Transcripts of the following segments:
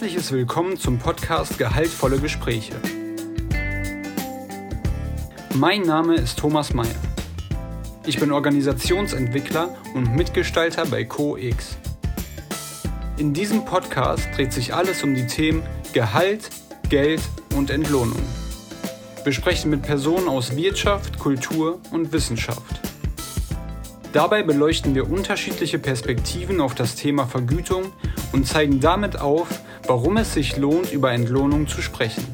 herzliches Willkommen zum Podcast Gehaltvolle Gespräche. Mein Name ist Thomas Mayer. Ich bin Organisationsentwickler und Mitgestalter bei CoX. In diesem Podcast dreht sich alles um die Themen Gehalt, Geld und Entlohnung. Wir sprechen mit Personen aus Wirtschaft, Kultur und Wissenschaft. Dabei beleuchten wir unterschiedliche Perspektiven auf das Thema Vergütung und zeigen damit auf, warum es sich lohnt, über Entlohnung zu sprechen.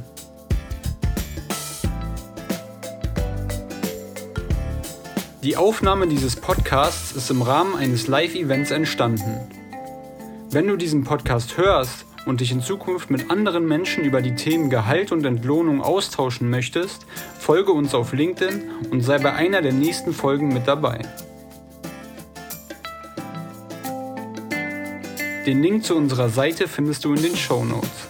Die Aufnahme dieses Podcasts ist im Rahmen eines Live-Events entstanden. Wenn du diesen Podcast hörst und dich in Zukunft mit anderen Menschen über die Themen Gehalt und Entlohnung austauschen möchtest, folge uns auf LinkedIn und sei bei einer der nächsten Folgen mit dabei. Den Link zu unserer Seite findest du in den Show Notes.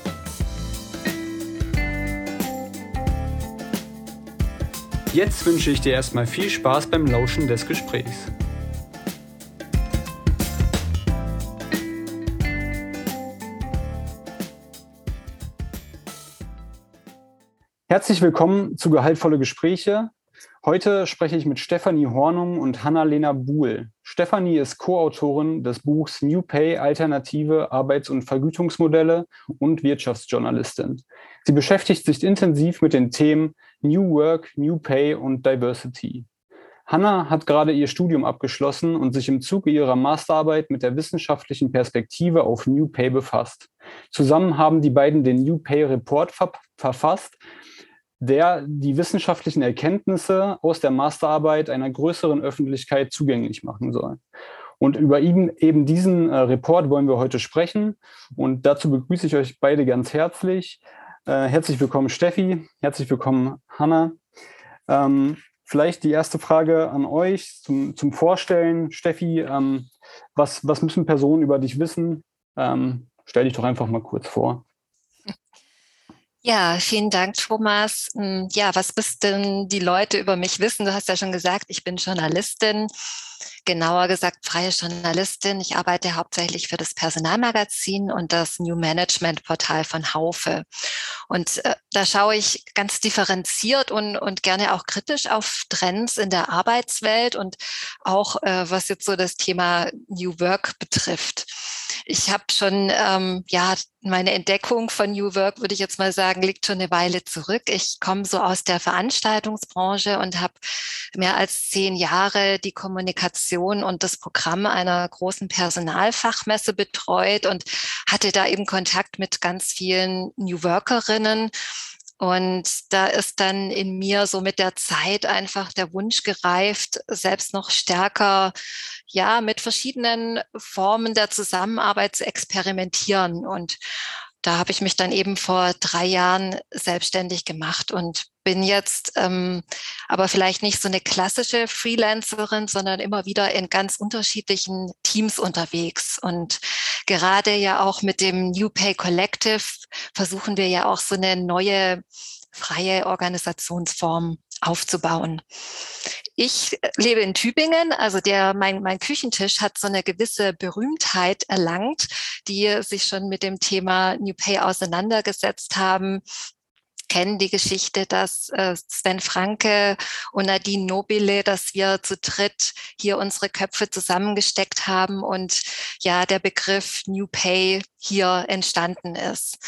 Jetzt wünsche ich dir erstmal viel Spaß beim Lauschen des Gesprächs. Herzlich willkommen zu Gehaltvolle Gespräche. Heute spreche ich mit Stefanie Hornung und Hanna-Lena Buhl. Stefanie ist Co-Autorin des Buchs New Pay Alternative Arbeits- und Vergütungsmodelle und Wirtschaftsjournalistin. Sie beschäftigt sich intensiv mit den Themen New Work, New Pay und Diversity. Hanna hat gerade ihr Studium abgeschlossen und sich im Zuge ihrer Masterarbeit mit der wissenschaftlichen Perspektive auf New Pay befasst. Zusammen haben die beiden den New Pay Report ver verfasst, der die wissenschaftlichen Erkenntnisse aus der Masterarbeit einer größeren Öffentlichkeit zugänglich machen soll. Und über ihn, eben diesen äh, Report wollen wir heute sprechen. Und dazu begrüße ich euch beide ganz herzlich. Äh, herzlich willkommen, Steffi. Herzlich willkommen, Hanna. Ähm, vielleicht die erste Frage an euch zum, zum Vorstellen. Steffi, ähm, was, was müssen Personen über dich wissen? Ähm, stell dich doch einfach mal kurz vor. Ja, vielen Dank, Thomas. Hm, ja, was müssten die Leute über mich wissen? Du hast ja schon gesagt, ich bin Journalistin genauer gesagt freie Journalistin. Ich arbeite hauptsächlich für das Personalmagazin und das New Management Portal von Haufe. Und äh, da schaue ich ganz differenziert und, und gerne auch kritisch auf Trends in der Arbeitswelt und auch äh, was jetzt so das Thema New Work betrifft. Ich habe schon, ähm, ja, meine Entdeckung von New Work, würde ich jetzt mal sagen, liegt schon eine Weile zurück. Ich komme so aus der Veranstaltungsbranche und habe mehr als zehn Jahre die Kommunikation Organisation und das Programm einer großen Personalfachmesse betreut und hatte da eben Kontakt mit ganz vielen New Workerinnen. Und da ist dann in mir so mit der Zeit einfach der Wunsch gereift, selbst noch stärker, ja, mit verschiedenen Formen der Zusammenarbeit zu experimentieren. Und da habe ich mich dann eben vor drei Jahren selbstständig gemacht und bin jetzt ähm, aber vielleicht nicht so eine klassische Freelancerin, sondern immer wieder in ganz unterschiedlichen Teams unterwegs. Und gerade ja auch mit dem New Pay Collective versuchen wir ja auch so eine neue freie Organisationsform aufzubauen. Ich lebe in Tübingen, also der, mein, mein Küchentisch hat so eine gewisse Berühmtheit erlangt, die sich schon mit dem Thema New Pay auseinandergesetzt haben kennen die Geschichte, dass äh, Sven Franke und Nadine Nobile, dass wir zu dritt hier unsere Köpfe zusammengesteckt haben und ja, der Begriff New Pay hier entstanden ist.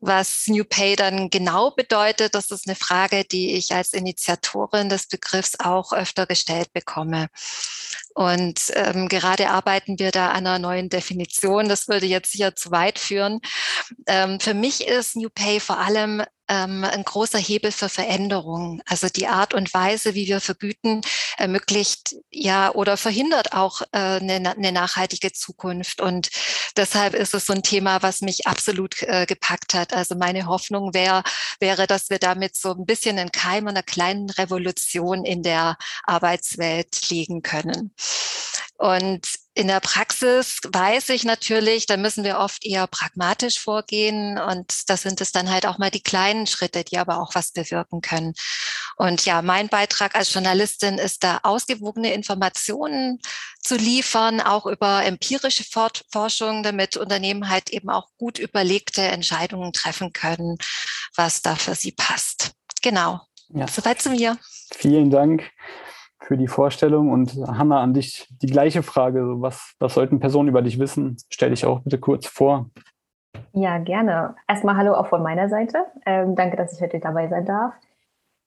Was New Pay dann genau bedeutet, das ist eine Frage, die ich als Initiatorin des Begriffs auch öfter gestellt bekomme. Und ähm, gerade arbeiten wir da an einer neuen Definition. Das würde jetzt sicher zu weit führen. Ähm, für mich ist New Pay vor allem ähm, ein großer Hebel für Veränderungen. Also die Art und Weise, wie wir vergüten, ermöglicht ja oder verhindert auch äh, eine, eine nachhaltige Zukunft. Und deshalb ist es so ein Thema, was mich absolut äh, gepackt hat. Also meine Hoffnung wäre, wäre, dass wir damit so ein bisschen einen Keim einer kleinen Revolution in der Arbeitswelt legen können. Und in der Praxis weiß ich natürlich, da müssen wir oft eher pragmatisch vorgehen und das sind es dann halt auch mal die kleinen Schritte, die aber auch was bewirken können. Und ja, mein Beitrag als Journalistin ist da ausgewogene Informationen zu liefern, auch über empirische Forschung, damit Unternehmen halt eben auch gut überlegte Entscheidungen treffen können, was da für sie passt. Genau. Ja. Soweit zu mir. Vielen Dank für die Vorstellung. Und Hanna, an dich die gleiche Frage. Was, was sollten Personen über dich wissen? Stell dich auch bitte kurz vor. Ja, gerne. Erstmal Hallo auch von meiner Seite. Ähm, danke, dass ich heute dabei sein darf.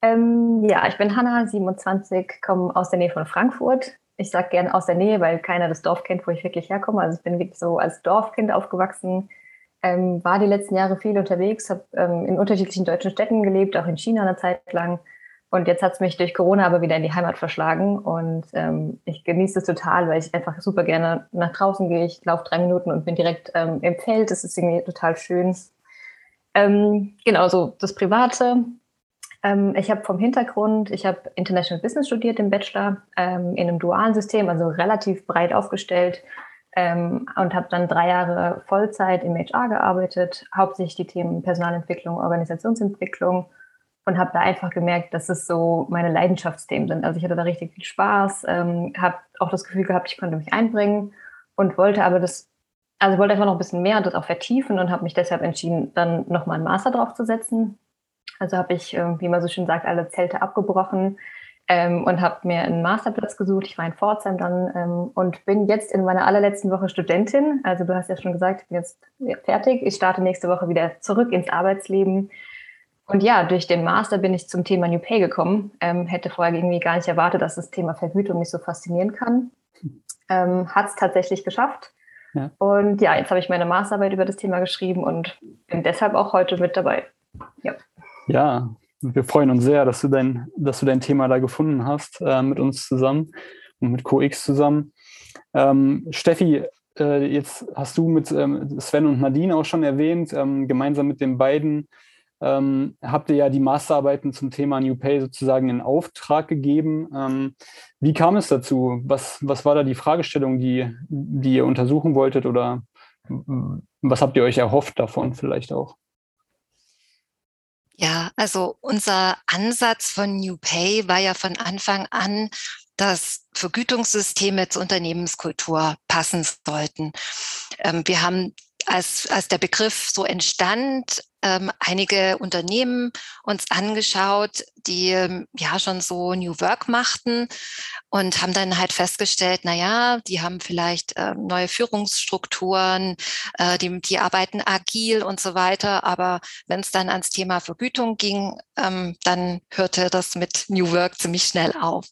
Ähm, ja, ich bin Hanna, 27, komme aus der Nähe von Frankfurt. Ich sage gerne aus der Nähe, weil keiner das Dorf kennt, wo ich wirklich herkomme. Also ich bin wirklich so als Dorfkind aufgewachsen, ähm, war die letzten Jahre viel unterwegs, habe ähm, in unterschiedlichen deutschen Städten gelebt, auch in China eine Zeit lang und jetzt hat es mich durch Corona aber wieder in die Heimat verschlagen und ähm, ich genieße es total, weil ich einfach super gerne nach draußen gehe. Ich laufe drei Minuten und bin direkt ähm, im Feld. Das ist irgendwie total schön. Ähm, genau, so das Private. Ähm, ich habe vom Hintergrund, ich habe International Business studiert im Bachelor ähm, in einem dualen System, also relativ breit aufgestellt ähm, und habe dann drei Jahre Vollzeit im HR gearbeitet, hauptsächlich die Themen Personalentwicklung, Organisationsentwicklung und habe da einfach gemerkt, dass es so meine Leidenschaftsthemen sind. Also ich hatte da richtig viel Spaß, ähm, habe auch das Gefühl gehabt, ich konnte mich einbringen und wollte aber das, also wollte einfach noch ein bisschen mehr das auch vertiefen und habe mich deshalb entschieden, dann nochmal einen Master draufzusetzen. Also habe ich, äh, wie man so schön sagt, alle Zelte abgebrochen ähm, und habe mir einen Masterplatz gesucht. Ich war in Pforzheim dann ähm, und bin jetzt in meiner allerletzten Woche Studentin. Also du hast ja schon gesagt, ich bin jetzt fertig. Ich starte nächste Woche wieder zurück ins Arbeitsleben und ja, durch den Master bin ich zum Thema New Pay gekommen. Ähm, hätte vorher irgendwie gar nicht erwartet, dass das Thema Vergütung mich so faszinieren kann. Ähm, Hat es tatsächlich geschafft. Ja. Und ja, jetzt habe ich meine Masterarbeit über das Thema geschrieben und bin deshalb auch heute mit dabei. Ja, ja wir freuen uns sehr, dass du dein, dass du dein Thema da gefunden hast äh, mit uns zusammen und mit CoX zusammen. Ähm, Steffi, äh, jetzt hast du mit ähm, Sven und Nadine auch schon erwähnt, ähm, gemeinsam mit den beiden ähm, habt ihr ja die Masterarbeiten zum Thema New Pay sozusagen in Auftrag gegeben. Ähm, wie kam es dazu? Was, was war da die Fragestellung, die, die ihr untersuchen wolltet oder was habt ihr euch erhofft davon vielleicht auch? Ja, also unser Ansatz von New Pay war ja von Anfang an, dass Vergütungssysteme zur Unternehmenskultur passen sollten. Ähm, wir haben als, als der Begriff so entstand, ähm, einige Unternehmen uns angeschaut, die ähm, ja schon so New Work machten und haben dann halt festgestellt, na ja, die haben vielleicht ähm, neue Führungsstrukturen, äh, die, die arbeiten agil und so weiter. Aber wenn es dann ans Thema Vergütung ging, ähm, dann hörte das mit New Work ziemlich schnell auf.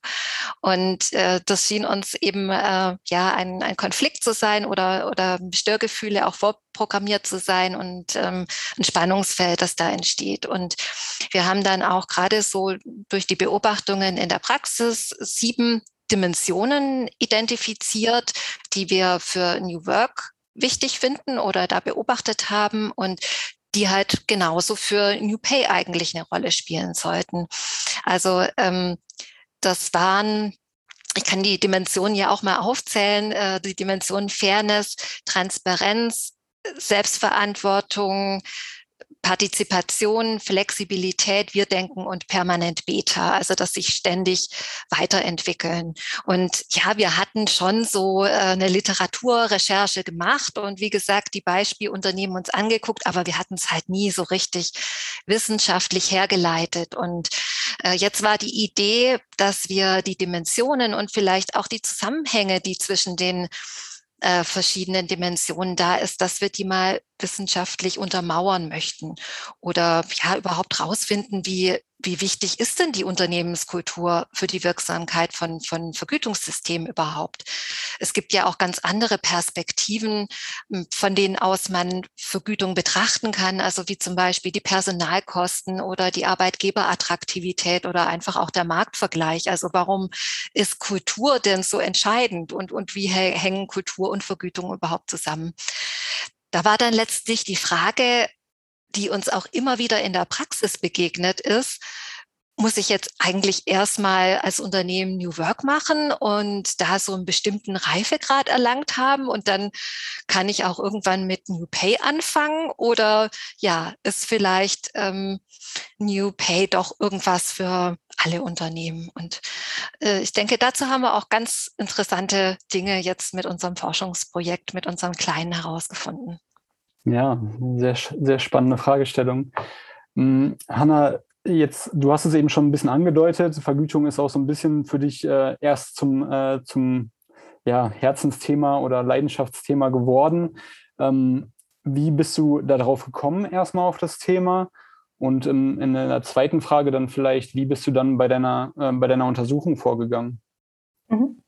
Und äh, das schien uns eben äh, ja ein, ein Konflikt zu sein oder, oder Störgefühle auch vorprogrammiert zu sein und ähm, ein Spannungsfeld, das da entsteht. Und wir haben dann auch gerade so durch die Beobachtungen in der Praxis sieben Dimensionen identifiziert, die wir für New Work wichtig finden oder da beobachtet haben und die halt genauso für New Pay eigentlich eine Rolle spielen sollten. Also ähm, das waren ich kann die Dimensionen ja auch mal aufzählen, äh, die Dimensionen Fairness, Transparenz, Selbstverantwortung, Partizipation, Flexibilität, wir denken und permanent Beta, also dass sich ständig weiterentwickeln. Und ja, wir hatten schon so äh, eine Literaturrecherche gemacht und wie gesagt, die Beispielunternehmen uns angeguckt, aber wir hatten es halt nie so richtig wissenschaftlich hergeleitet. Und äh, jetzt war die Idee, dass wir die Dimensionen und vielleicht auch die Zusammenhänge, die zwischen den äh, verschiedenen Dimensionen da ist, dass wir die mal wissenschaftlich untermauern möchten oder ja überhaupt rausfinden, wie wie wichtig ist denn die Unternehmenskultur für die Wirksamkeit von, von Vergütungssystemen überhaupt? Es gibt ja auch ganz andere Perspektiven, von denen aus man Vergütung betrachten kann, also wie zum Beispiel die Personalkosten oder die Arbeitgeberattraktivität oder einfach auch der Marktvergleich. Also warum ist Kultur denn so entscheidend und, und wie hängen Kultur und Vergütung überhaupt zusammen? Da war dann letztlich die Frage, die uns auch immer wieder in der Praxis begegnet ist, muss ich jetzt eigentlich erstmal als Unternehmen New Work machen und da so einen bestimmten Reifegrad erlangt haben und dann kann ich auch irgendwann mit New Pay anfangen oder ja, ist vielleicht ähm, New Pay doch irgendwas für alle Unternehmen. Und äh, ich denke, dazu haben wir auch ganz interessante Dinge jetzt mit unserem Forschungsprojekt, mit unserem Kleinen herausgefunden. Ja, sehr, sehr spannende Fragestellung. Hm, Hanna, jetzt, du hast es eben schon ein bisschen angedeutet, Vergütung ist auch so ein bisschen für dich äh, erst zum, äh, zum ja, Herzensthema oder Leidenschaftsthema geworden. Ähm, wie bist du darauf gekommen, erstmal auf das Thema? Und in, in der zweiten Frage dann vielleicht, wie bist du dann bei deiner, äh, bei deiner Untersuchung vorgegangen? Mhm.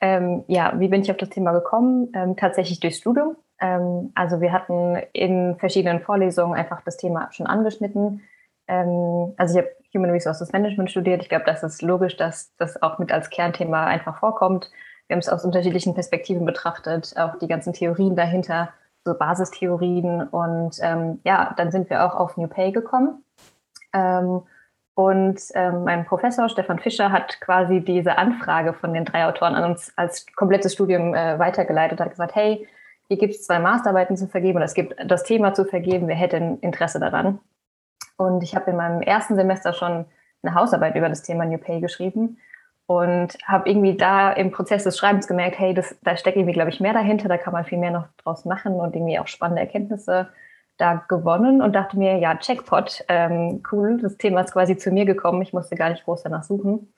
Ähm, ja, wie bin ich auf das Thema gekommen? Ähm, tatsächlich durchs Studium. Ähm, also wir hatten in verschiedenen Vorlesungen einfach das Thema schon angeschnitten. Ähm, also ich habe Human Resources Management studiert. Ich glaube, das ist logisch, dass das auch mit als Kernthema einfach vorkommt. Wir haben es aus unterschiedlichen Perspektiven betrachtet, auch die ganzen Theorien dahinter so Basistheorien. Und ähm, ja, dann sind wir auch auf New Pay gekommen. Ähm, und ähm, mein Professor Stefan Fischer hat quasi diese Anfrage von den drei Autoren an uns als komplettes Studium äh, weitergeleitet, hat gesagt, hey, hier gibt es zwei Masterarbeiten zu vergeben oder es gibt das Thema zu vergeben, wer hätte Interesse daran? Und ich habe in meinem ersten Semester schon eine Hausarbeit über das Thema New Pay geschrieben und habe irgendwie da im Prozess des Schreibens gemerkt, hey, das, da steckt irgendwie, glaube ich, mehr dahinter, da kann man viel mehr noch draus machen und irgendwie auch spannende Erkenntnisse da gewonnen und dachte mir, ja, Checkpot, ähm, cool, das Thema ist quasi zu mir gekommen, ich musste gar nicht groß danach suchen.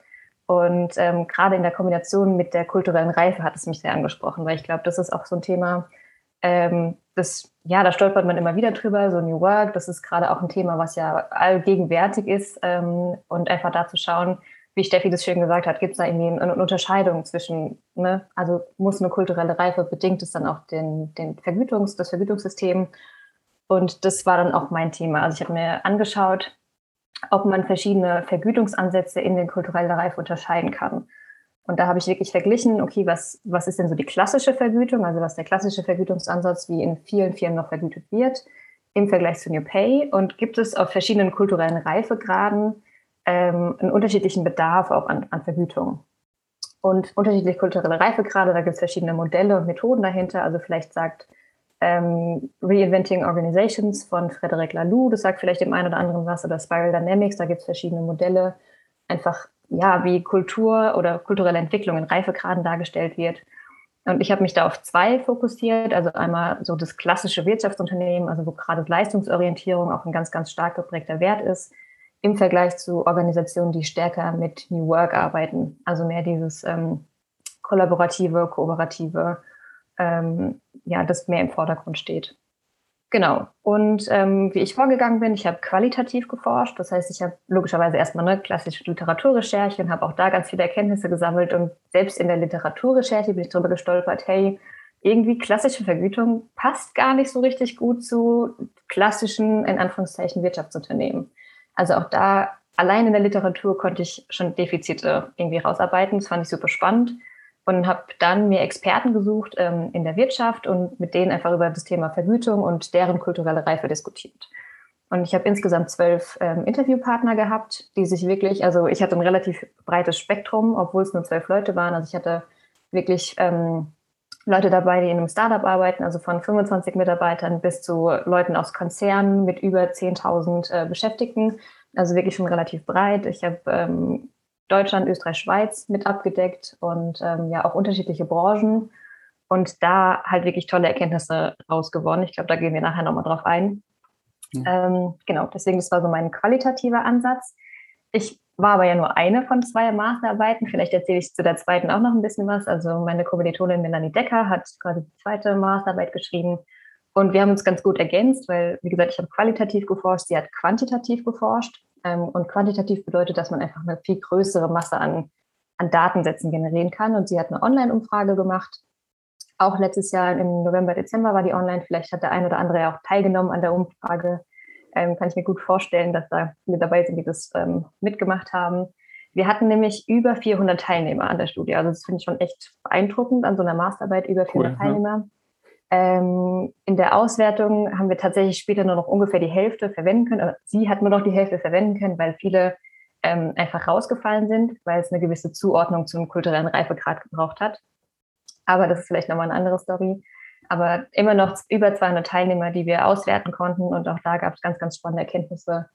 Und ähm, gerade in der Kombination mit der kulturellen Reife hat es mich sehr angesprochen, weil ich glaube, das ist auch so ein Thema, ähm, das, ja, da stolpert man immer wieder drüber, so New Work, das ist gerade auch ein Thema, was ja allgegenwärtig ist ähm, und einfach da zu schauen, wie Steffi das schön gesagt hat, gibt es da irgendwie eine Unterscheidung zwischen, ne, also muss eine kulturelle Reife bedingt es dann auch den, den Vergütungs, das Vergütungssystem. Und das war dann auch mein Thema. Also ich habe mir angeschaut, ob man verschiedene Vergütungsansätze in den kulturellen Reife unterscheiden kann. Und da habe ich wirklich verglichen, okay, was, was ist denn so die klassische Vergütung, also was der klassische Vergütungsansatz, wie in vielen Firmen noch vergütet wird, im Vergleich zu New Pay und gibt es auf verschiedenen kulturellen Reifegraden ähm, einen unterschiedlichen Bedarf auch an, an Vergütung. Und unterschiedliche kulturelle Reifegrade, da gibt es verschiedene Modelle und Methoden dahinter. Also vielleicht sagt ähm, Reinventing Organizations von Frederic Laloux, das sagt vielleicht dem einen oder anderen was, oder Spiral Dynamics, da gibt es verschiedene Modelle, einfach ja, wie Kultur oder kulturelle Entwicklung in Reifegraden dargestellt wird. Und ich habe mich da auf zwei fokussiert. Also einmal so das klassische Wirtschaftsunternehmen, also wo gerade Leistungsorientierung auch ein ganz, ganz stark geprägter Wert ist im Vergleich zu Organisationen, die stärker mit New Work arbeiten. Also mehr dieses ähm, kollaborative, kooperative, ähm, ja, das mehr im Vordergrund steht. Genau. Und ähm, wie ich vorgegangen bin, ich habe qualitativ geforscht. Das heißt, ich habe logischerweise erstmal eine klassische Literaturrecherche und habe auch da ganz viele Erkenntnisse gesammelt. Und selbst in der Literaturrecherche bin ich darüber gestolpert, hey, irgendwie klassische Vergütung passt gar nicht so richtig gut zu klassischen, in Anführungszeichen, Wirtschaftsunternehmen. Also auch da allein in der Literatur konnte ich schon Defizite irgendwie rausarbeiten. Das fand ich super spannend und habe dann mir Experten gesucht ähm, in der Wirtschaft und mit denen einfach über das Thema Vergütung und deren kulturelle Reife diskutiert. Und ich habe insgesamt zwölf ähm, Interviewpartner gehabt, die sich wirklich, also ich hatte ein relativ breites Spektrum, obwohl es nur zwölf Leute waren. Also ich hatte wirklich ähm, Leute dabei, die in einem Startup arbeiten, also von 25 Mitarbeitern bis zu Leuten aus Konzernen mit über 10.000 äh, Beschäftigten. Also wirklich schon relativ breit. Ich habe ähm, Deutschland, Österreich, Schweiz mit abgedeckt und ähm, ja auch unterschiedliche Branchen und da halt wirklich tolle Erkenntnisse rausgewonnen. Ich glaube, da gehen wir nachher nochmal drauf ein. Ja. Ähm, genau, deswegen, das war so mein qualitativer Ansatz. Ich war aber ja nur eine von zwei Masterarbeiten. Vielleicht erzähle ich zu der zweiten auch noch ein bisschen was. Also meine Kommilitonin Melanie Decker hat quasi die zweite Masterarbeit geschrieben. Und wir haben uns ganz gut ergänzt, weil, wie gesagt, ich habe qualitativ geforscht, sie hat quantitativ geforscht. Ähm, und quantitativ bedeutet, dass man einfach eine viel größere Masse an, an Datensätzen generieren kann. Und sie hat eine Online-Umfrage gemacht. Auch letztes Jahr im November, Dezember war die online. Vielleicht hat der ein oder andere ja auch teilgenommen an der Umfrage ähm, kann ich mir gut vorstellen, dass da viele dabei sind, die das ähm, mitgemacht haben. Wir hatten nämlich über 400 Teilnehmer an der Studie. Also das finde ich schon echt beeindruckend an so einer Masterarbeit, über 400 cool, Teilnehmer. Ja. Ähm, in der Auswertung haben wir tatsächlich später nur noch ungefähr die Hälfte verwenden können. Aber sie hat nur noch die Hälfte verwenden können, weil viele ähm, einfach rausgefallen sind, weil es eine gewisse Zuordnung zum kulturellen Reifegrad gebraucht hat. Aber das ist vielleicht nochmal eine andere Story aber immer noch über 200 Teilnehmer, die wir auswerten konnten. Und auch da gab es ganz, ganz spannende Erkenntnisse,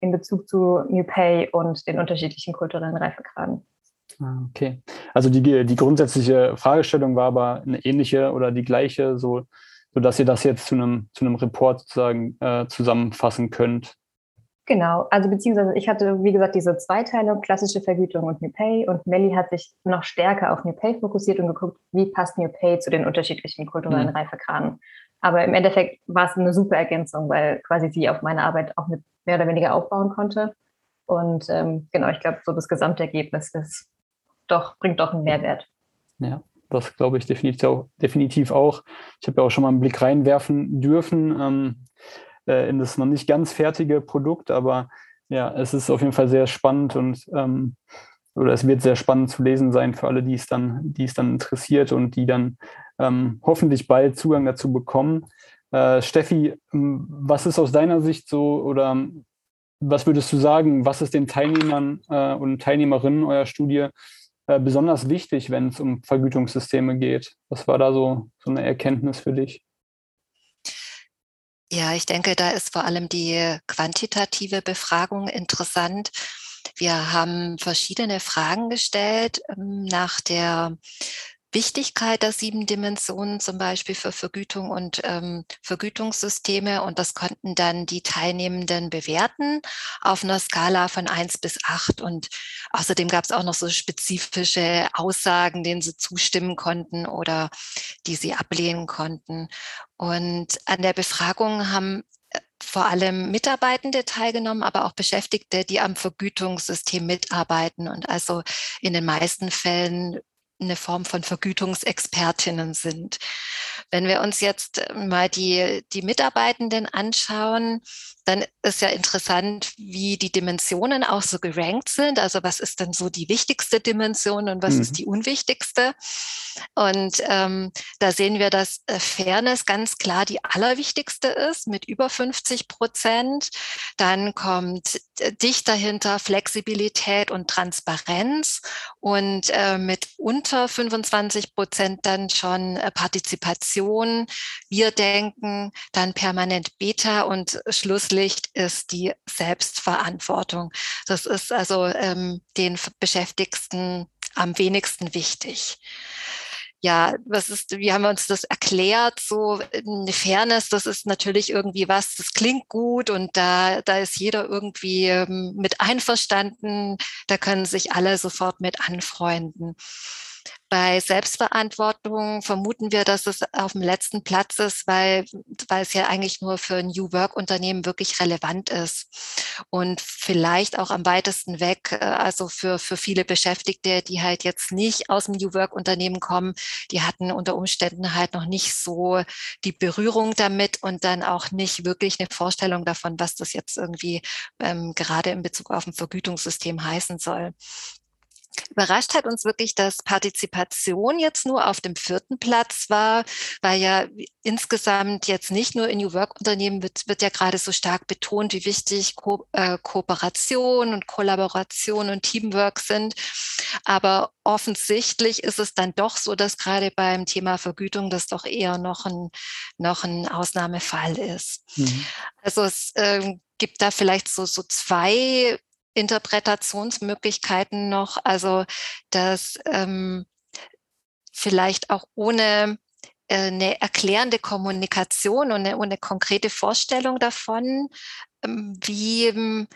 in Bezug zu New Pay und den unterschiedlichen kulturellen Reifegraden. Ah, okay. Also die, die grundsätzliche Fragestellung war aber eine ähnliche oder die gleiche, so, sodass ihr das jetzt zu einem, zu einem Report sozusagen äh, zusammenfassen könnt. Genau, also beziehungsweise ich hatte, wie gesagt, diese Zweiteilung, klassische Vergütung und New Pay und Melly hat sich noch stärker auf New Pay fokussiert und geguckt, wie passt New Pay zu den unterschiedlichen kulturellen mhm. Reifegraden. Aber im Endeffekt war es eine super Ergänzung, weil quasi sie auf meine Arbeit auch mit mehr oder weniger aufbauen konnte. Und ähm, genau, ich glaube, so das Gesamtergebnis ist doch, bringt doch einen Mehrwert. Ja, das glaube ich definitiv auch. Ich habe ja auch schon mal einen Blick reinwerfen dürfen. Ähm, äh, in das noch nicht ganz fertige Produkt, aber ja, es ist auf jeden Fall sehr spannend und ähm, oder es wird sehr spannend zu lesen sein für alle, die es dann, die es dann interessiert und die dann ähm, hoffentlich bald Zugang dazu bekommen. Äh, Steffi, was ist aus deiner Sicht so oder was würdest du sagen, was ist den Teilnehmern äh, und Teilnehmerinnen eurer Studie äh, besonders wichtig, wenn es um Vergütungssysteme geht? Was war da so, so eine Erkenntnis für dich? Ja, ich denke, da ist vor allem die quantitative Befragung interessant. Wir haben verschiedene Fragen gestellt ähm, nach der Wichtigkeit der sieben Dimensionen zum Beispiel für Vergütung und ähm, Vergütungssysteme und das konnten dann die Teilnehmenden bewerten auf einer Skala von eins bis acht und außerdem gab es auch noch so spezifische Aussagen, denen sie zustimmen konnten oder die sie ablehnen konnten. Und an der Befragung haben äh, vor allem Mitarbeitende teilgenommen, aber auch Beschäftigte, die am Vergütungssystem mitarbeiten und also in den meisten Fällen eine Form von Vergütungsexpertinnen sind. Wenn wir uns jetzt mal die, die Mitarbeitenden anschauen, dann ist ja interessant, wie die Dimensionen auch so gerankt sind. Also was ist denn so die wichtigste Dimension und was mhm. ist die unwichtigste? Und ähm, da sehen wir, dass äh, Fairness ganz klar die allerwichtigste ist mit über 50 Prozent. Dann kommt äh, dicht dahinter Flexibilität und Transparenz und äh, mit unter 25 Prozent dann schon äh, Partizipation. Wir denken dann permanent Beta und schlusslich Pflicht ist die Selbstverantwortung. Das ist also ähm, den Beschäftigten am wenigsten wichtig ja, was ist, wie haben wir uns das erklärt? So eine Fairness, das ist natürlich irgendwie was, das klingt gut und da, da ist jeder irgendwie ähm, mit einverstanden. Da können sich alle sofort mit anfreunden. Bei Selbstverantwortung vermuten wir, dass es auf dem letzten Platz ist, weil, weil es ja eigentlich nur für New Work Unternehmen wirklich relevant ist. Und vielleicht auch am weitesten weg, äh, also für, für viele Beschäftigte, die halt jetzt nicht aus dem New Work Unternehmen kommen, die hatten unter Umständen halt noch nicht so die Berührung damit und dann auch nicht wirklich eine Vorstellung davon, was das jetzt irgendwie ähm, gerade in Bezug auf ein Vergütungssystem heißen soll. Überrascht hat uns wirklich, dass Partizipation jetzt nur auf dem vierten Platz war, weil ja insgesamt jetzt nicht nur in New Work Unternehmen wird, wird ja gerade so stark betont, wie wichtig Ko äh, Kooperation und Kollaboration und Teamwork sind. Aber offensichtlich ist es dann doch so, dass gerade beim Thema Vergütung das doch eher noch ein, noch ein Ausnahmefall ist. Mhm. Also es äh, gibt da vielleicht so, so zwei Interpretationsmöglichkeiten noch. Also dass ähm, vielleicht auch ohne äh, eine erklärende Kommunikation und eine, eine konkrete Vorstellung davon, ähm, wie ähm,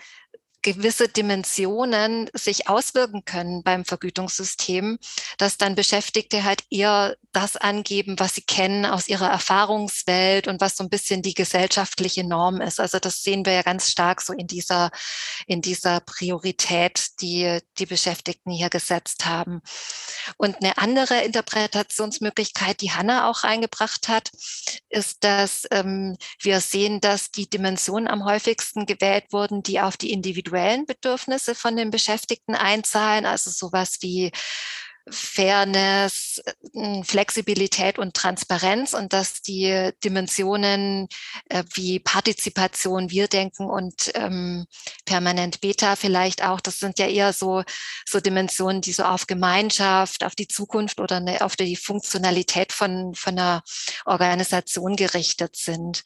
gewisse Dimensionen sich auswirken können beim Vergütungssystem, dass dann Beschäftigte halt eher das angeben, was sie kennen aus ihrer Erfahrungswelt und was so ein bisschen die gesellschaftliche Norm ist. Also das sehen wir ja ganz stark so in dieser, in dieser Priorität, die die Beschäftigten hier gesetzt haben. Und eine andere Interpretationsmöglichkeit, die Hanna auch reingebracht hat, ist, dass ähm, wir sehen, dass die Dimensionen am häufigsten gewählt wurden, die auf die individuellen Bedürfnisse von den Beschäftigten einzahlen, also sowas wie Fairness, hm, Flexibilität und Transparenz und dass die Dimensionen äh, wie Partizipation, Wir denken und ähm, permanent Beta vielleicht auch, das sind ja eher so, so Dimensionen, die so auf Gemeinschaft, auf die Zukunft oder eine, auf die Funktionalität von, von einer Organisation gerichtet sind.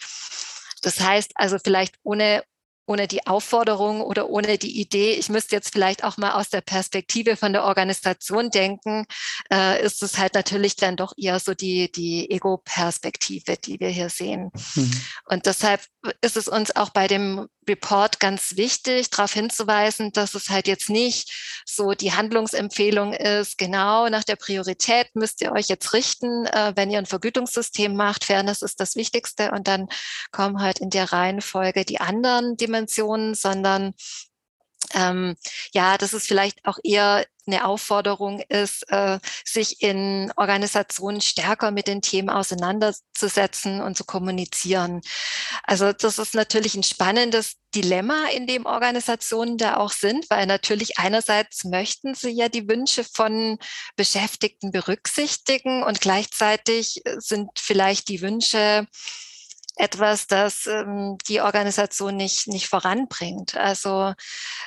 Das heißt also vielleicht ohne ohne die Aufforderung oder ohne die Idee, ich müsste jetzt vielleicht auch mal aus der Perspektive von der Organisation denken, äh, ist es halt natürlich dann doch eher so die, die Ego-Perspektive, die wir hier sehen. Mhm. Und deshalb ist es uns auch bei dem Report ganz wichtig, darauf hinzuweisen, dass es halt jetzt nicht so die Handlungsempfehlung ist, genau nach der Priorität müsst ihr euch jetzt richten, äh, wenn ihr ein Vergütungssystem macht. Fairness ist das Wichtigste und dann kommen halt in der Reihenfolge die anderen Dimensionen, sondern ähm, ja, dass es vielleicht auch eher eine Aufforderung ist, äh, sich in Organisationen stärker mit den Themen auseinanderzusetzen und zu kommunizieren. Also das ist natürlich ein spannendes Dilemma, in dem Organisationen da auch sind, weil natürlich einerseits möchten sie ja die Wünsche von Beschäftigten berücksichtigen und gleichzeitig sind vielleicht die Wünsche etwas, das ähm, die Organisation nicht, nicht voranbringt. Also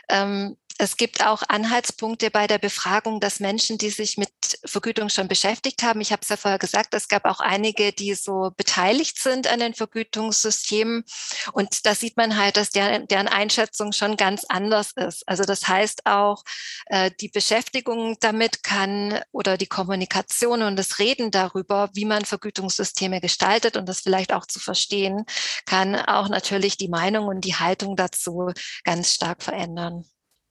ähm, es gibt auch Anhaltspunkte bei der Befragung, dass Menschen, die sich mit Vergütung schon beschäftigt haben, ich habe es ja vorher gesagt, es gab auch einige, die so beteiligt sind an den Vergütungssystemen. Und da sieht man halt, dass der, deren Einschätzung schon ganz anders ist. Also das heißt auch, äh, die Beschäftigung damit kann oder die Kommunikation und das Reden darüber, wie man Vergütungssysteme gestaltet und das vielleicht auch zu verstehen, kann auch natürlich die Meinung und die Haltung dazu ganz stark verändern.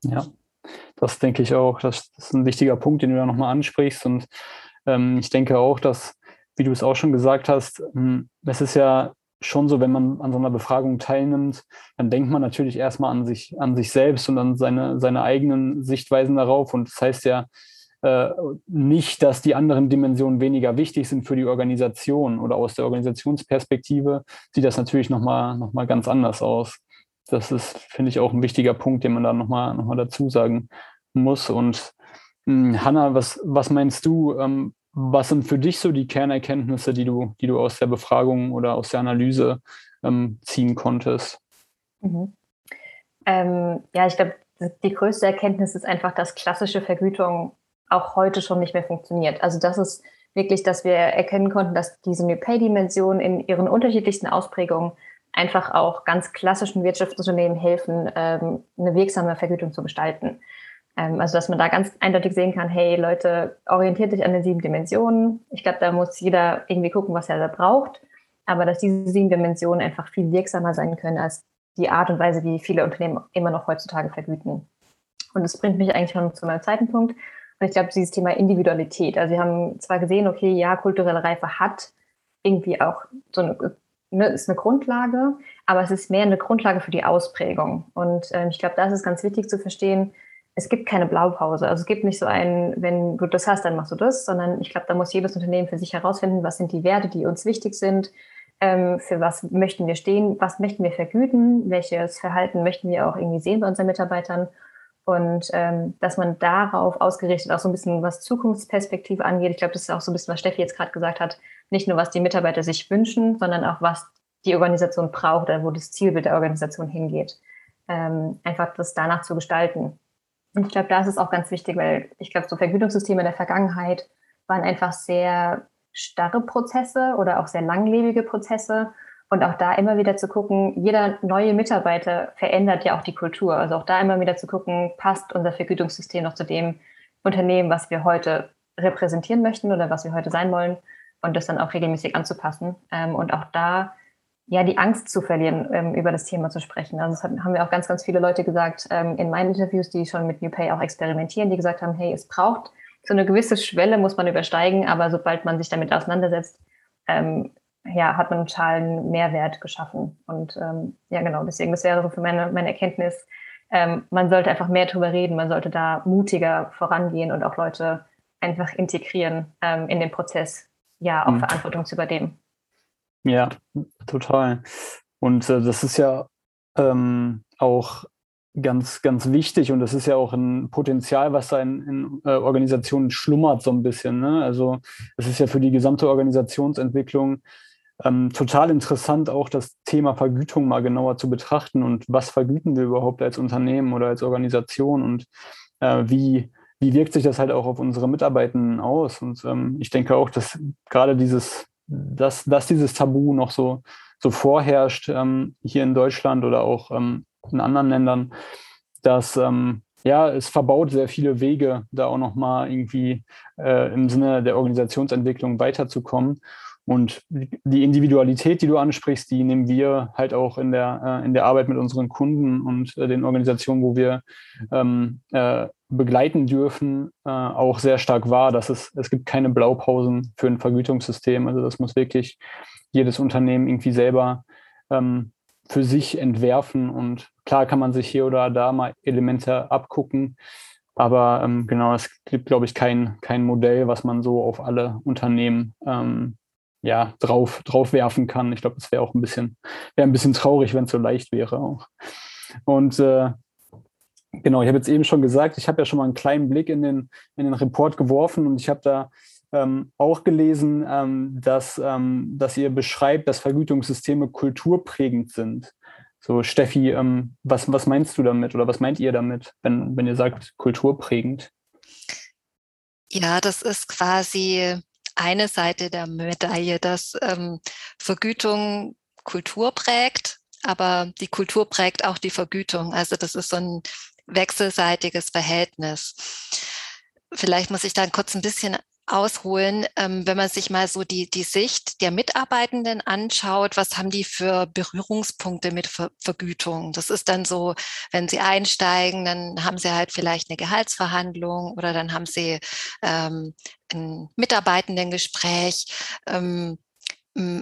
Ja, das denke ich auch. Das, ist ein wichtiger Punkt, den du da nochmal ansprichst. Und ähm, ich denke auch, dass, wie du es auch schon gesagt hast, ähm, es ist ja schon so, wenn man an so einer Befragung teilnimmt, dann denkt man natürlich erstmal an sich, an sich selbst und an seine, seine eigenen Sichtweisen darauf. Und das heißt ja äh, nicht, dass die anderen Dimensionen weniger wichtig sind für die Organisation oder aus der Organisationsperspektive sieht das natürlich nochmal noch mal ganz anders aus das ist, finde ich, auch ein wichtiger Punkt, den man da nochmal noch mal dazu sagen muss. Und mh, hm, Hanna, was, was meinst du, ähm, was sind für dich so die Kernerkenntnisse, die du, die du aus der Befragung oder aus der Analyse ähm, ziehen konntest? Mhm. Ähm, ja, ich glaube, die größte Erkenntnis ist einfach, dass klassische Vergütung auch heute schon nicht mehr funktioniert. Also das ist wirklich, dass wir erkennen konnten, dass diese New Pay-Dimension in ihren unterschiedlichsten Ausprägungen einfach auch ganz klassischen Wirtschaftsunternehmen helfen, ähm, eine wirksame Vergütung zu gestalten. Ähm, also dass man da ganz eindeutig sehen kann, hey Leute, orientiert dich an den sieben Dimensionen. Ich glaube, da muss jeder irgendwie gucken, was er da braucht. Aber dass diese sieben Dimensionen einfach viel wirksamer sein können als die Art und Weise, wie viele Unternehmen immer noch heutzutage vergüten. Und das bringt mich eigentlich schon zu meinem zweiten Punkt. Und ich glaube, dieses Thema Individualität. Also wir haben zwar gesehen, okay, ja, kulturelle Reife hat irgendwie auch so eine ne, ist eine Grundlage, aber es ist mehr eine Grundlage für die Ausprägung. Und ähm, ich glaube, das ist ganz wichtig zu verstehen. Es gibt keine Blaupause. Also es gibt nicht so einen, wenn du das hast, dann machst du das, sondern ich glaube, da muss jedes Unternehmen für sich herausfinden, was sind die Werte, die uns wichtig sind, ähm, für was möchten wir stehen, was möchten wir vergüten, welches Verhalten möchten wir auch irgendwie sehen bei unseren Mitarbeitern. Und ähm, dass man darauf ausgerichtet auch so ein bisschen was Zukunftsperspektive angeht. Ich glaube, das ist auch so ein bisschen, was Steffi jetzt gerade gesagt hat, nicht nur was die Mitarbeiter sich wünschen, sondern auch was die Organisation braucht oder wo das Zielbild der Organisation hingeht. Ähm, einfach das danach zu gestalten. Und ich glaube, da ist es auch ganz wichtig, weil ich glaube, so Vergütungssysteme in der Vergangenheit waren einfach sehr starre Prozesse oder auch sehr langlebige Prozesse. Und auch da immer wieder zu gucken, jeder neue Mitarbeiter verändert ja auch die Kultur. Also auch da immer wieder zu gucken, passt unser Vergütungssystem noch zu dem Unternehmen, was wir heute repräsentieren möchten oder was wir heute sein wollen und das dann auch regelmäßig anzupassen. Ähm, und auch da ja die Angst zu verlieren, ähm, über das Thema zu sprechen. Also das haben wir auch ganz, ganz viele Leute gesagt ähm, in meinen Interviews, die schon mit New Pay auch experimentieren, die gesagt haben, hey, es braucht so eine gewisse Schwelle, muss man übersteigen, aber sobald man sich damit auseinandersetzt, ja, hat man einen totalen Mehrwert geschaffen. Und ähm, ja, genau, deswegen, das wäre so für meine, meine Erkenntnis, ähm, man sollte einfach mehr drüber reden, man sollte da mutiger vorangehen und auch Leute einfach integrieren ähm, in den Prozess, ja, auch mhm. Verantwortung zu übernehmen. Ja, total. Und äh, das ist ja ähm, auch ganz, ganz wichtig und das ist ja auch ein Potenzial, was da in, in äh, Organisationen schlummert so ein bisschen. Ne? Also es ist ja für die gesamte Organisationsentwicklung ähm, total interessant, auch das Thema Vergütung mal genauer zu betrachten und was vergüten wir überhaupt als Unternehmen oder als Organisation und äh, wie, wie wirkt sich das halt auch auf unsere Mitarbeitenden aus. Und ähm, ich denke auch, dass gerade dieses, dass, dass dieses Tabu noch so, so vorherrscht ähm, hier in Deutschland oder auch ähm, in anderen Ländern, dass ähm, ja, es verbaut sehr viele Wege, da auch nochmal irgendwie äh, im Sinne der Organisationsentwicklung weiterzukommen. Und die Individualität, die du ansprichst, die nehmen wir halt auch in der, äh, in der Arbeit mit unseren Kunden und äh, den Organisationen, wo wir ähm, äh, begleiten dürfen, äh, auch sehr stark wahr, dass es, es gibt keine Blaupausen für ein Vergütungssystem. Also das muss wirklich jedes Unternehmen irgendwie selber ähm, für sich entwerfen. Und klar kann man sich hier oder da mal Elemente abgucken. Aber ähm, genau, es gibt, glaube ich, kein, kein Modell, was man so auf alle Unternehmen ähm, ja, drauf, drauf werfen kann. Ich glaube, es wäre auch ein bisschen, wäre ein bisschen traurig, wenn es so leicht wäre auch. Und äh, genau, ich habe jetzt eben schon gesagt, ich habe ja schon mal einen kleinen Blick in den, in den Report geworfen und ich habe da ähm, auch gelesen, ähm, dass, ähm, dass ihr beschreibt, dass Vergütungssysteme kulturprägend sind. So, Steffi, ähm, was, was meinst du damit oder was meint ihr damit, wenn, wenn ihr sagt kulturprägend? Ja, das ist quasi eine Seite der Medaille, dass ähm, Vergütung Kultur prägt, aber die Kultur prägt auch die Vergütung. Also das ist so ein wechselseitiges Verhältnis. Vielleicht muss ich da kurz ein bisschen ausholen, ähm, wenn man sich mal so die, die Sicht der Mitarbeitenden anschaut, was haben die für Berührungspunkte mit Ver Vergütung? Das ist dann so, wenn sie einsteigen, dann haben sie halt vielleicht eine Gehaltsverhandlung oder dann haben sie ähm, ein Mitarbeitendengespräch. Ähm,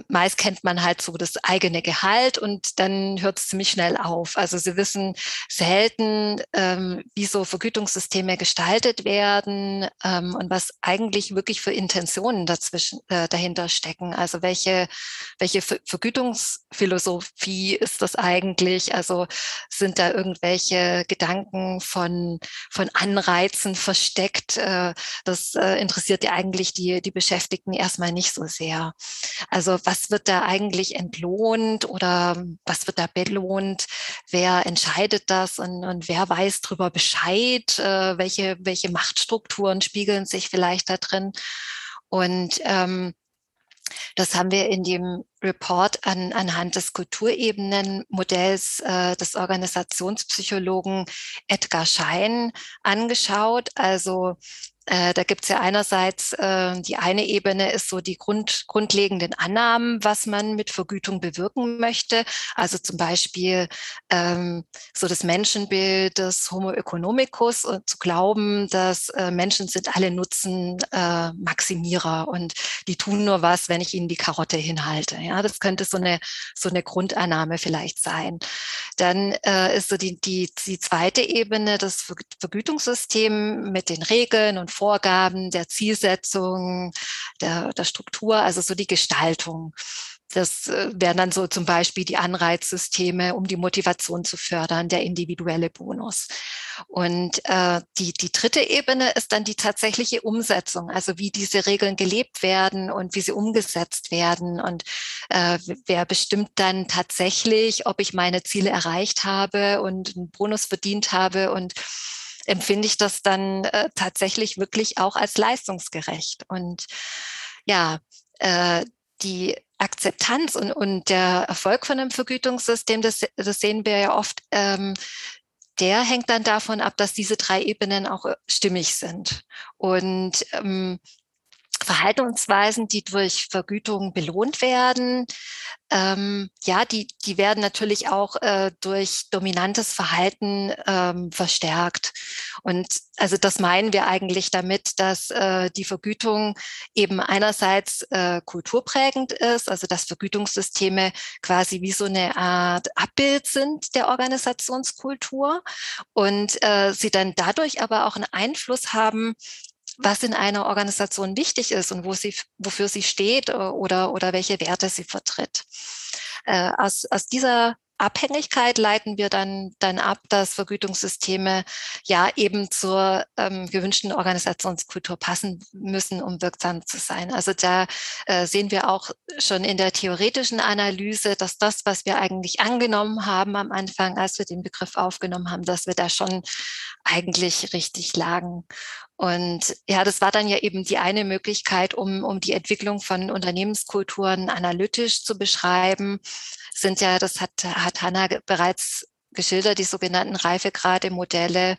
meist kennt man halt so das eigene Gehalt und dann hört es ziemlich schnell auf. Also sie wissen selten, ähm, wie so Vergütungssysteme gestaltet werden ähm, und was eigentlich wirklich für Intentionen dazwischen äh, dahinter stecken. Also welche, welche Vergütungsphilosophie ist das eigentlich? Also sind da irgendwelche Gedanken von, von Anreizen versteckt? Äh, das äh, interessiert ja eigentlich die, die Beschäftigten erstmal nicht so sehr. Also also was wird da eigentlich entlohnt oder was wird da belohnt? Wer entscheidet das und, und wer weiß darüber Bescheid? Äh, welche, welche Machtstrukturen spiegeln sich vielleicht da drin? Und ähm, das haben wir in dem Report an, anhand des Kulturebenenmodells äh, des Organisationspsychologen Edgar Schein angeschaut. Also äh, da gibt es ja einerseits äh, die eine Ebene ist so die Grund, grundlegenden Annahmen, was man mit Vergütung bewirken möchte. Also zum Beispiel ähm, so das Menschenbild des Homo economicus und zu glauben, dass äh, Menschen sind alle Nutzenmaximierer äh, und die tun nur was, wenn ich ihnen die Karotte hinhalte. Ja, das könnte so eine so eine Grundannahme vielleicht sein. Dann äh, ist so die, die die zweite Ebene das Vergütungssystem mit den Regeln und Vorgaben, der Zielsetzung, der, der Struktur, also so die Gestaltung. Das äh, wären dann so zum Beispiel die Anreizsysteme, um die Motivation zu fördern, der individuelle Bonus. Und äh, die, die dritte Ebene ist dann die tatsächliche Umsetzung, also wie diese Regeln gelebt werden und wie sie umgesetzt werden und äh, wer bestimmt dann tatsächlich, ob ich meine Ziele erreicht habe und einen Bonus verdient habe und empfinde ich das dann äh, tatsächlich wirklich auch als leistungsgerecht. Und ja, äh, die Akzeptanz und, und der Erfolg von einem Vergütungssystem, das, das sehen wir ja oft, ähm, der hängt dann davon ab, dass diese drei Ebenen auch stimmig sind. Und ähm, Verhaltensweisen, die durch Vergütung belohnt werden, ähm, ja, die, die werden natürlich auch äh, durch dominantes Verhalten ähm, verstärkt. Und also das meinen wir eigentlich damit, dass äh, die Vergütung eben einerseits äh, kulturprägend ist, also dass Vergütungssysteme quasi wie so eine Art Abbild sind der Organisationskultur und äh, sie dann dadurch aber auch einen Einfluss haben was in einer Organisation wichtig ist und wo sie, wofür sie steht äh, oder, oder welche Werte sie vertritt. Äh, aus, aus dieser Abhängigkeit leiten wir dann, dann ab, dass Vergütungssysteme ja eben zur ähm, gewünschten Organisationskultur passen müssen, um wirksam zu sein. Also da äh, sehen wir auch schon in der theoretischen Analyse, dass das, was wir eigentlich angenommen haben am Anfang, als wir den Begriff aufgenommen haben, dass wir da schon eigentlich richtig lagen. Und ja, das war dann ja eben die eine Möglichkeit, um, um die Entwicklung von Unternehmenskulturen analytisch zu beschreiben, sind ja, das hat, hat Hanna bereits geschildert, die sogenannten Reifegrade-Modelle.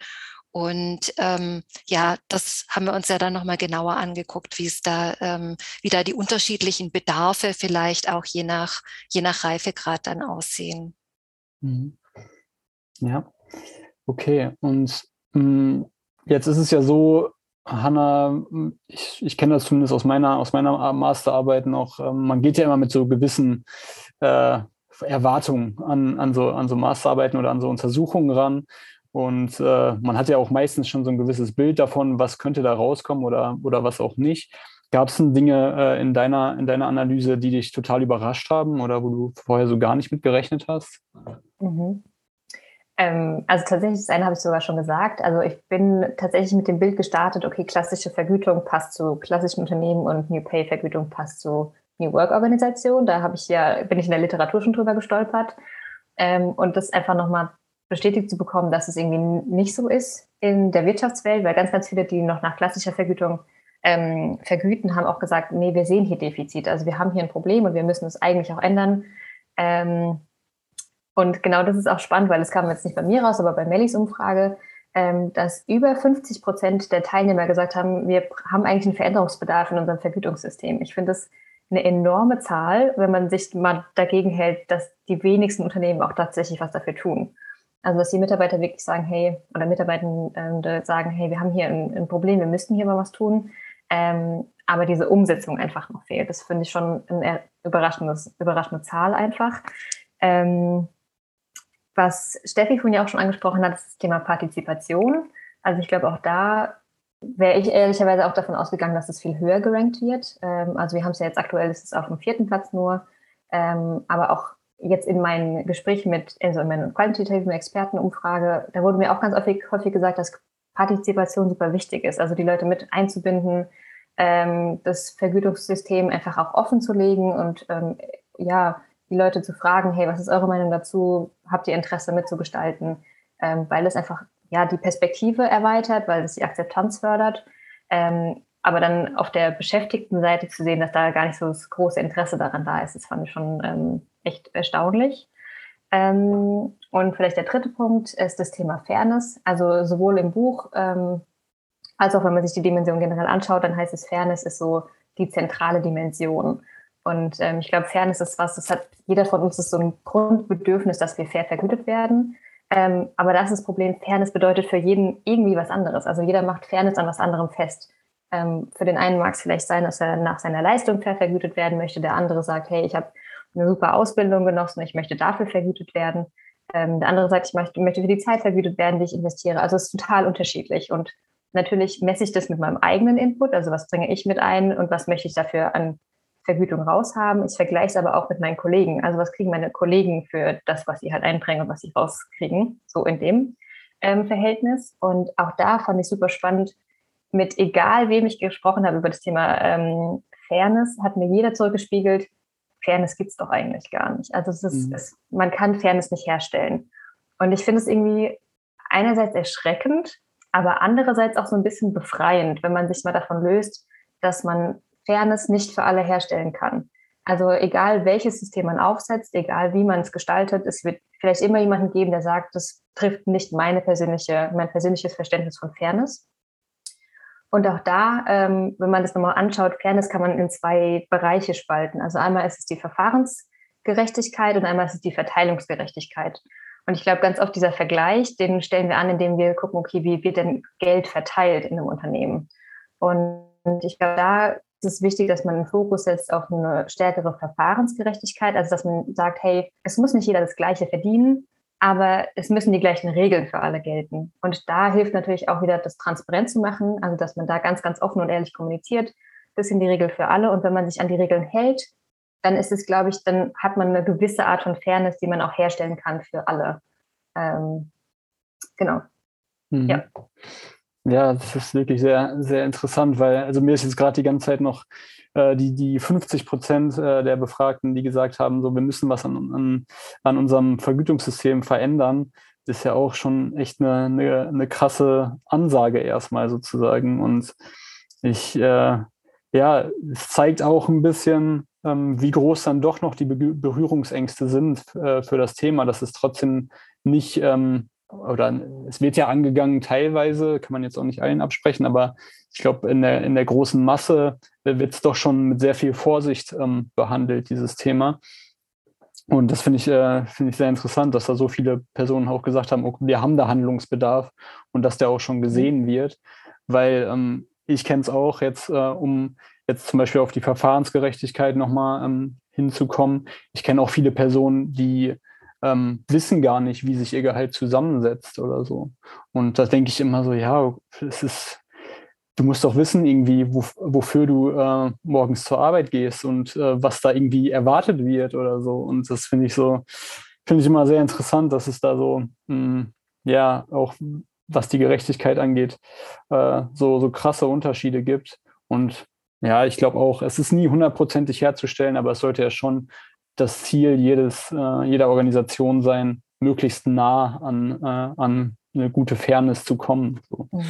Und ähm, ja, das haben wir uns ja dann nochmal genauer angeguckt, wie es da, ähm, wie da die unterschiedlichen Bedarfe vielleicht auch je nach, je nach Reifegrad dann aussehen. Mhm. Ja, okay. Und mh, hm, jetzt ist es ja so, Hanna, ich, ich kenne das zumindest aus meiner, aus meiner Masterarbeit noch, ähm, man geht ja immer mit so gewissen äh, Erwartungen an, an, so, an so Masterarbeiten oder an so Untersuchungen ran. Und äh, man hat ja auch meistens schon so ein gewisses Bild davon, was könnte da rauskommen oder, oder was auch nicht. Gab es denn Dinge äh, in, deiner, in deiner Analyse, die dich total überrascht haben oder wo du vorher so gar nicht mit gerechnet hast? Mhm. Ähm, also tatsächlich, das eine habe ich sogar schon gesagt. Also ich bin tatsächlich mit dem Bild gestartet, okay, klassische Vergütung passt zu klassischen Unternehmen und New Pay Vergütung passt zu New Work Organisation. Da habe ich ja, bin ich in der Literatur schon drüber gestolpert. Ähm, und das einfach nochmal bestätigt zu bekommen, dass es irgendwie nicht so ist in der Wirtschaftswelt, weil ganz, ganz viele, die noch nach klassischer Vergütung ähm, vergüten, haben auch gesagt, nee, wir sehen hier Defizit. Also wir haben hier ein Problem und wir müssen es eigentlich auch ändern. Ähm, und genau das ist auch spannend, weil es kam jetzt nicht bei mir raus, aber bei Mellis Umfrage, ähm, dass über 50 Prozent der Teilnehmer gesagt haben, wir haben eigentlich einen Veränderungsbedarf in unserem Vergütungssystem. Ich finde das eine enorme Zahl, wenn man sich mal dagegen hält, dass die wenigsten Unternehmen auch tatsächlich was dafür tun. Also dass die Mitarbeiter wirklich sagen, hey, oder Mitarbeitende sagen, hey, wir haben hier ein, ein Problem, wir müssten hier mal was tun. Ähm, aber diese Umsetzung einfach noch fehlt. Das finde ich schon eine überraschende Zahl einfach. Ähm, was Steffi vorhin ja auch schon angesprochen hat, ist das Thema Partizipation. Also ich glaube, auch da wäre ich ehrlicherweise auch davon ausgegangen, dass es viel höher gerankt wird. Ähm, also wir haben es ja jetzt aktuell, ist es auf dem vierten Platz nur. Ähm, aber auch jetzt in meinen Gesprächen mit, also in meiner qualitativen Expertenumfrage, da wurde mir auch ganz häufig, häufig gesagt, dass Partizipation super wichtig ist. Also die Leute mit einzubinden, ähm, das Vergütungssystem einfach auch offen zu legen und ja, die Leute zu fragen, hey, was ist eure Meinung dazu? Habt ihr Interesse mitzugestalten? Ähm, weil es einfach ja die Perspektive erweitert, weil es die Akzeptanz fördert. Ähm, aber dann auf der beschäftigten Seite zu sehen, dass da gar nicht so das große Interesse daran da ist, das fand ich schon ähm, echt erstaunlich. Ähm, und vielleicht der dritte Punkt ist das Thema Fairness. Also sowohl im Buch ähm, als auch wenn man sich die Dimension generell anschaut, dann heißt es, Fairness ist so die zentrale Dimension. Und ähm, ich glaube, Fairness ist was, das hat jeder von uns ist so ein Grundbedürfnis, dass wir fair vergütet werden. Ähm, aber das ist das Problem, Fairness bedeutet für jeden irgendwie was anderes. Also jeder macht Fairness an was anderem fest. Ähm, für den einen mag es vielleicht sein, dass er nach seiner Leistung fair vergütet werden möchte. Der andere sagt, hey, ich habe eine super Ausbildung genossen, ich möchte dafür vergütet werden. Ähm, der andere sagt, ich möchte, möchte für die Zeit vergütet werden, die ich investiere. Also es ist total unterschiedlich. Und natürlich messe ich das mit meinem eigenen Input, also was bringe ich mit ein und was möchte ich dafür an Vergütung raushaben. Ich vergleiche es aber auch mit meinen Kollegen. Also was kriegen meine Kollegen für das, was sie halt einbringen und was sie rauskriegen, so in dem ähm, Verhältnis. Und auch da fand ich super spannend, mit egal wem ich gesprochen habe über das Thema ähm, Fairness, hat mir jeder zurückgespiegelt, Fairness gibt es doch eigentlich gar nicht. Also es ist, mhm. es, man kann Fairness nicht herstellen. Und ich finde es irgendwie einerseits erschreckend, aber andererseits auch so ein bisschen befreiend, wenn man sich mal davon löst, dass man Fairness nicht für alle herstellen kann. Also egal welches System man aufsetzt, egal wie man es gestaltet, es wird vielleicht immer jemanden geben, der sagt, das trifft nicht meine persönliche, mein persönliches Verständnis von Fairness. Und auch da, ähm, wenn man das nochmal anschaut, Fairness kann man in zwei Bereiche spalten. Also einmal ist es die Verfahrensgerechtigkeit und einmal ist es die Verteilungsgerechtigkeit. Und ich glaube, ganz oft dieser Vergleich, den stellen wir an, indem wir gucken, okay, wie wird denn Geld verteilt in einem Unternehmen? Und ich glaube, da ist es wichtig, dass man einen Fokus setzt auf eine stärkere Verfahrensgerechtigkeit, also dass man sagt, hey, es muss nicht jeder das Gleiche verdienen, aber es müssen die gleichen Regeln für alle gelten. Und da hilft natürlich auch wieder, das transparent zu machen, also dass man da ganz, ganz offen und ehrlich kommuniziert. Das sind die Regeln für alle. Und wenn man sich an die Regeln hält, dann ist es, glaube ich, dann hat man eine gewisse Art von Fairness, die man auch herstellen kann für alle. Ähm, genau. Mhm. Ja. Ja, das ist wirklich sehr, sehr interessant, weil also mir ist jetzt gerade die ganze Zeit noch äh, die, die 50 Prozent äh, der Befragten, die gesagt haben, so wir müssen was an, an, an unserem Vergütungssystem verändern, ist ja auch schon echt eine, eine, eine krasse Ansage erstmal sozusagen. Und ich, äh, ja, es zeigt auch ein bisschen, ähm, wie groß dann doch noch die Berührungsängste sind äh, für das Thema, dass es trotzdem nicht, ähm, oder es wird ja angegangen teilweise, kann man jetzt auch nicht allen absprechen, aber ich glaube, in der, in der großen Masse wird es doch schon mit sehr viel Vorsicht ähm, behandelt, dieses Thema. Und das finde ich, äh, finde ich sehr interessant, dass da so viele Personen auch gesagt haben, okay, wir haben da Handlungsbedarf und dass der auch schon gesehen wird, weil ähm, ich kenne es auch jetzt, äh, um jetzt zum Beispiel auf die Verfahrensgerechtigkeit nochmal ähm, hinzukommen. Ich kenne auch viele Personen, die ähm, wissen gar nicht, wie sich ihr Gehalt zusammensetzt oder so. Und da denke ich immer so, ja, es ist, du musst doch wissen irgendwie, wo, wofür du äh, morgens zur Arbeit gehst und äh, was da irgendwie erwartet wird oder so. Und das finde ich so, finde ich immer sehr interessant, dass es da so, mh, hm, ja, auch was die Gerechtigkeit angeht, äh, so, so krasse Unterschiede gibt. Und ja, ich glaube auch, es ist nie hundertprozentig herzustellen, aber es sollte ja schon das Ziel jedes, äh, jeder Organisation sein, möglichst nah an, äh, an eine gute Fairness zu kommen. So. Mhm.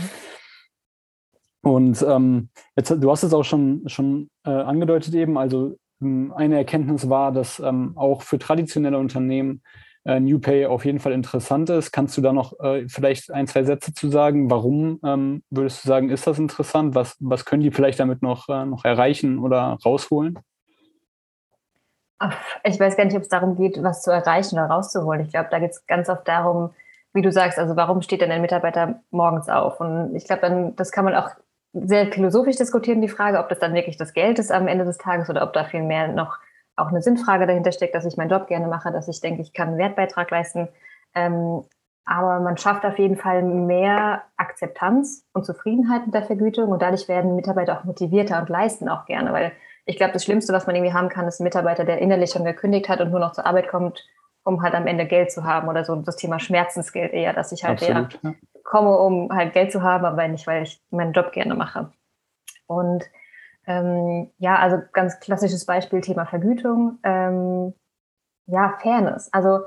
Und ähm, jetzt, du hast es auch schon, schon äh, angedeutet eben, also ähm, eine Erkenntnis war, dass ähm, auch für traditionelle Unternehmen äh, New Pay auf jeden Fall interessant ist. Kannst du da noch äh, vielleicht ein, zwei Sätze zu sagen? Warum ähm, würdest du sagen, ist das interessant? Was, was können die vielleicht damit noch, äh, noch erreichen oder rausholen? Ich weiß gar nicht, ob es darum geht, was zu erreichen oder rauszuholen. Ich glaube, da geht es ganz oft darum, wie du sagst, also warum steht denn ein Mitarbeiter morgens auf? Und ich glaube, dann, das kann man auch sehr philosophisch diskutieren, die Frage, ob das dann wirklich das Geld ist am Ende des Tages oder ob da viel mehr noch auch eine Sinnfrage dahinter steckt, dass ich meinen Job gerne mache, dass ich denke, ich kann einen Wertbeitrag leisten. Ähm, aber man schafft auf jeden Fall mehr Akzeptanz und Zufriedenheit mit der Vergütung und dadurch werden Mitarbeiter auch motivierter und leisten auch gerne, weil ich glaube, das Schlimmste, was man irgendwie haben kann, ist ein Mitarbeiter, der innerlich schon gekündigt hat und nur noch zur Arbeit kommt, um halt am Ende Geld zu haben oder so das Thema Schmerzensgeld eher, dass ich halt Absolut, eher ja. komme, um halt Geld zu haben, aber nicht, weil ich meinen Job gerne mache. Und ähm, ja, also ganz klassisches Beispiel Thema Vergütung. Ähm, ja, Fairness. Also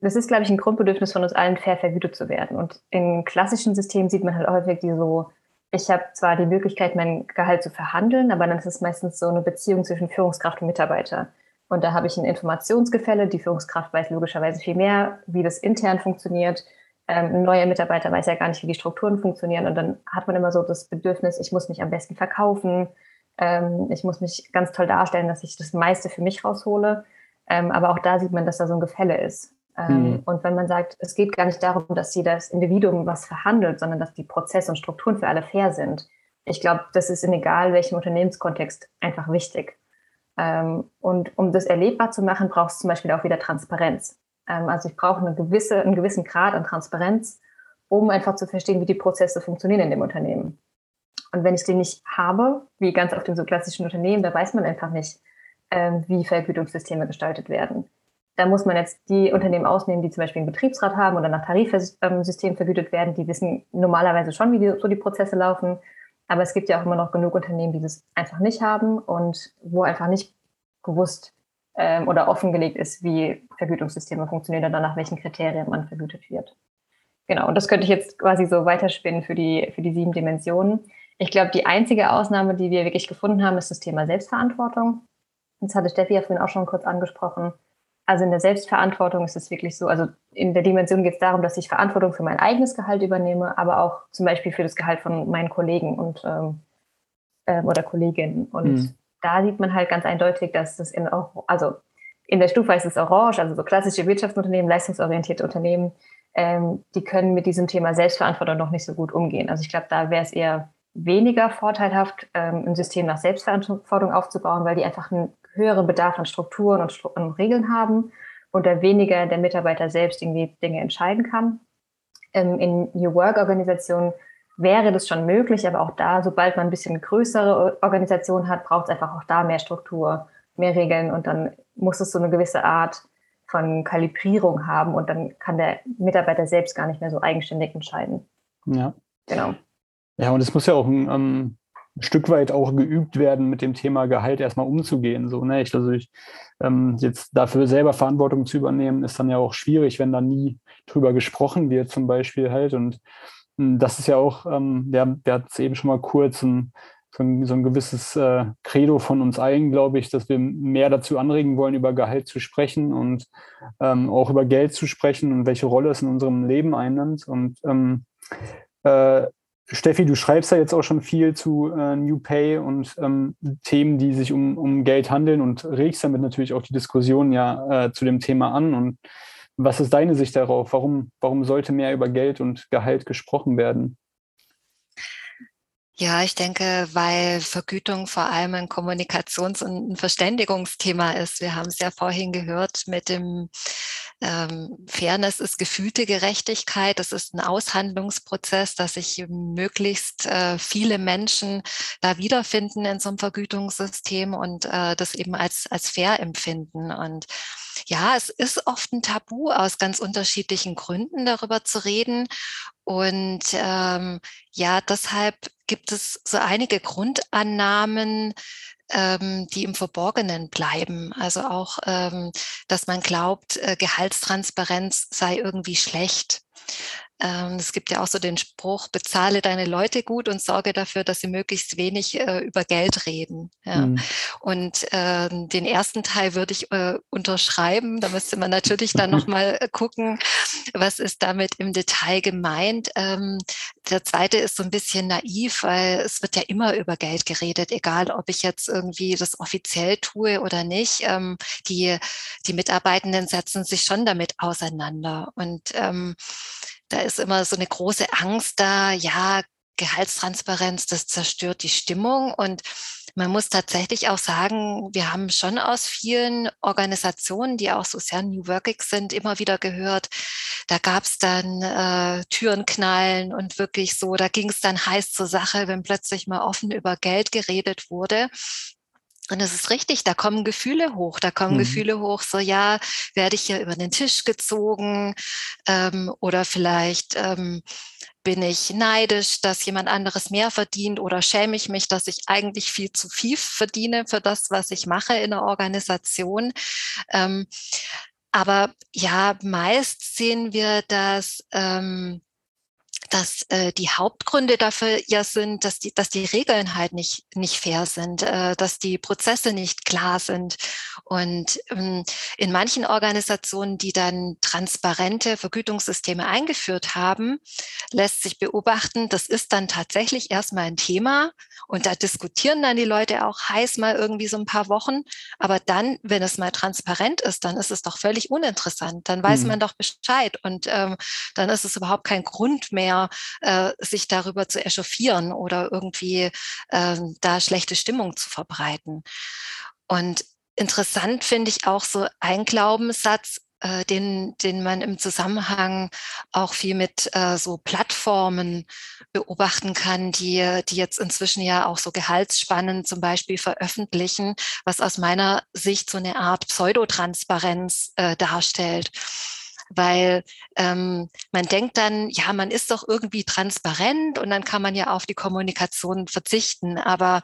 das ist, glaube ich, ein Grundbedürfnis von uns allen, fair vergütet zu werden. Und in klassischen Systemen sieht man halt häufig die so, ich habe zwar die Möglichkeit, mein Gehalt zu verhandeln, aber dann ist es meistens so eine Beziehung zwischen Führungskraft und Mitarbeiter. Und da habe ich ein Informationsgefälle. Die Führungskraft weiß logischerweise viel mehr, wie das intern funktioniert. Ähm, ein neuer Mitarbeiter weiß ja gar nicht, wie die Strukturen funktionieren. Und dann hat man immer so das Bedürfnis, ich muss mich am besten verkaufen. Ähm, ich muss mich ganz toll darstellen, dass ich das meiste für mich raushole. Ähm, aber auch da sieht man, dass da so ein Gefälle ist. Ähm, mhm. Und wenn man sagt, es geht gar nicht darum, dass jedes Individuum was verhandelt, sondern dass die Prozesse und Strukturen für alle fair sind. Ich glaube, das ist in egal welchem Unternehmenskontext einfach wichtig. Ähm, und um das erlebbar zu machen, braucht es zum Beispiel auch wieder Transparenz. Ähm, also ich brauche eine gewisse, einen gewissen Grad an Transparenz, um einfach zu verstehen, wie die Prozesse funktionieren in dem Unternehmen. Und wenn ich den nicht habe, wie ganz auf den so klassischen Unternehmen, da weiß man einfach nicht, wie Vergütungssysteme gestaltet werden. Da muss man jetzt die Unternehmen ausnehmen, die zum Beispiel einen Betriebsrat haben oder nach Tarifsystem vergütet werden. Die wissen normalerweise schon, wie die, so die Prozesse laufen. Aber es gibt ja auch immer noch genug Unternehmen, die das einfach nicht haben und wo einfach nicht gewusst ähm, oder offengelegt ist, wie Vergütungssysteme funktionieren oder nach welchen Kriterien man vergütet wird. Genau, und das könnte ich jetzt quasi so weiterspinnen für die, für die sieben Dimensionen. Ich glaube, die einzige Ausnahme, die wir wirklich gefunden haben, ist das Thema Selbstverantwortung. Das hatte Steffi ja vorhin auch schon kurz angesprochen. Also in der Selbstverantwortung ist es wirklich so, also in der Dimension geht es darum, dass ich Verantwortung für mein eigenes Gehalt übernehme, aber auch zum Beispiel für das Gehalt von meinen Kollegen und ähm, äh, oder Kolleginnen. Und mhm. da sieht man halt ganz eindeutig, dass das in also in der Stufe heißt es Orange, also so klassische Wirtschaftsunternehmen, leistungsorientierte Unternehmen, ähm, die können mit diesem Thema Selbstverantwortung noch nicht so gut umgehen. Also ich glaube, da wäre es eher weniger vorteilhaft, ähm, ein System nach Selbstverantwortung aufzubauen, weil die einfach einen höheren Bedarf an Strukturen und, Stru und Regeln haben und da weniger der Mitarbeiter selbst irgendwie Dinge entscheiden kann. Ähm, in New Work-Organisationen wäre das schon möglich, aber auch da, sobald man ein bisschen größere Organisation hat, braucht es einfach auch da mehr Struktur, mehr Regeln und dann muss es so eine gewisse Art von Kalibrierung haben und dann kann der Mitarbeiter selbst gar nicht mehr so eigenständig entscheiden. Ja. Genau. Ja, und es muss ja auch ein, ähm, ein, Stück weit auch geübt werden, mit dem Thema Gehalt erstmal umzugehen. So, ne? ich, also ich, ähm, jetzt dafür selber Verantwortung zu übernehmen, ist dann ja auch schwierig, wenn da nie drüber gesprochen wird, zum Beispiel halt. Und ähm, das ist ja auch, ähm, der, der hat es eben schon mal kurz ein, so ein, so ein gewisses äh, Credo von uns allen, glaube ich, dass wir mehr dazu anregen wollen, über Gehalt zu sprechen und ähm, auch über Geld zu sprechen und welche Rolle es in unserem Leben einnimmt. Und ähm, äh, Steffi, du schreibst ja jetzt auch schon viel zu äh, New Pay und ähm, Themen, die sich um, um Geld handeln und regst damit natürlich auch die Diskussion ja äh, zu dem Thema an. Und was ist deine Sicht darauf? Warum, warum sollte mehr über Geld und Gehalt gesprochen werden? Ja, ich denke, weil Vergütung vor allem ein Kommunikations- und ein Verständigungsthema ist. Wir haben es ja vorhin gehört mit dem ähm, Fairness ist gefühlte Gerechtigkeit. Das ist ein Aushandlungsprozess, dass sich möglichst äh, viele Menschen da wiederfinden in so einem Vergütungssystem und äh, das eben als, als fair empfinden. Und ja, es ist oft ein Tabu aus ganz unterschiedlichen Gründen darüber zu reden. Und ähm, ja, deshalb gibt es so einige Grundannahmen, ähm, die im Verborgenen bleiben. Also auch, ähm, dass man glaubt, äh, Gehaltstransparenz sei irgendwie schlecht. Ähm, es gibt ja auch so den Spruch, bezahle deine Leute gut und sorge dafür, dass sie möglichst wenig äh, über Geld reden. Ja. Mhm. Und äh, den ersten Teil würde ich äh, unterschreiben. Da müsste man natürlich dann nochmal äh, gucken, was ist damit im Detail gemeint. Ähm, der zweite ist so ein bisschen naiv, weil es wird ja immer über Geld geredet, egal ob ich jetzt irgendwie das offiziell tue oder nicht. Ähm, die, die Mitarbeitenden setzen sich schon damit auseinander. Und ähm, da ist immer so eine große Angst da, ja, Gehaltstransparenz, das zerstört die Stimmung. Und man muss tatsächlich auch sagen, wir haben schon aus vielen Organisationen, die auch so sehr New Workig sind, immer wieder gehört, da gab es dann äh, Türen knallen und wirklich so, da ging es dann heiß zur Sache, wenn plötzlich mal offen über Geld geredet wurde. Und es ist richtig, da kommen Gefühle hoch, da kommen mhm. Gefühle hoch, so ja, werde ich hier über den Tisch gezogen ähm, oder vielleicht ähm, bin ich neidisch, dass jemand anderes mehr verdient oder schäme ich mich, dass ich eigentlich viel zu viel verdiene für das, was ich mache in der Organisation. Ähm, aber ja, meist sehen wir, dass ähm, dass äh, die Hauptgründe dafür ja sind, dass die, dass die Regeln halt nicht, nicht fair sind, äh, dass die Prozesse nicht klar sind. Und ähm, in manchen Organisationen, die dann transparente Vergütungssysteme eingeführt haben, lässt sich beobachten, das ist dann tatsächlich erstmal ein Thema und da diskutieren dann die Leute auch heiß mal irgendwie so ein paar Wochen. Aber dann, wenn es mal transparent ist, dann ist es doch völlig uninteressant. Dann weiß mhm. man doch Bescheid und ähm, dann ist es überhaupt kein Grund mehr, mehr, äh, sich darüber zu echauffieren oder irgendwie äh, da schlechte Stimmung zu verbreiten. Und interessant finde ich auch so ein Glaubenssatz, äh, den, den man im Zusammenhang auch viel mit äh, so Plattformen beobachten kann, die, die jetzt inzwischen ja auch so Gehaltsspannen zum Beispiel veröffentlichen, was aus meiner Sicht so eine Art Pseudotransparenz äh, darstellt weil ähm, man denkt dann, ja, man ist doch irgendwie transparent und dann kann man ja auf die Kommunikation verzichten. Aber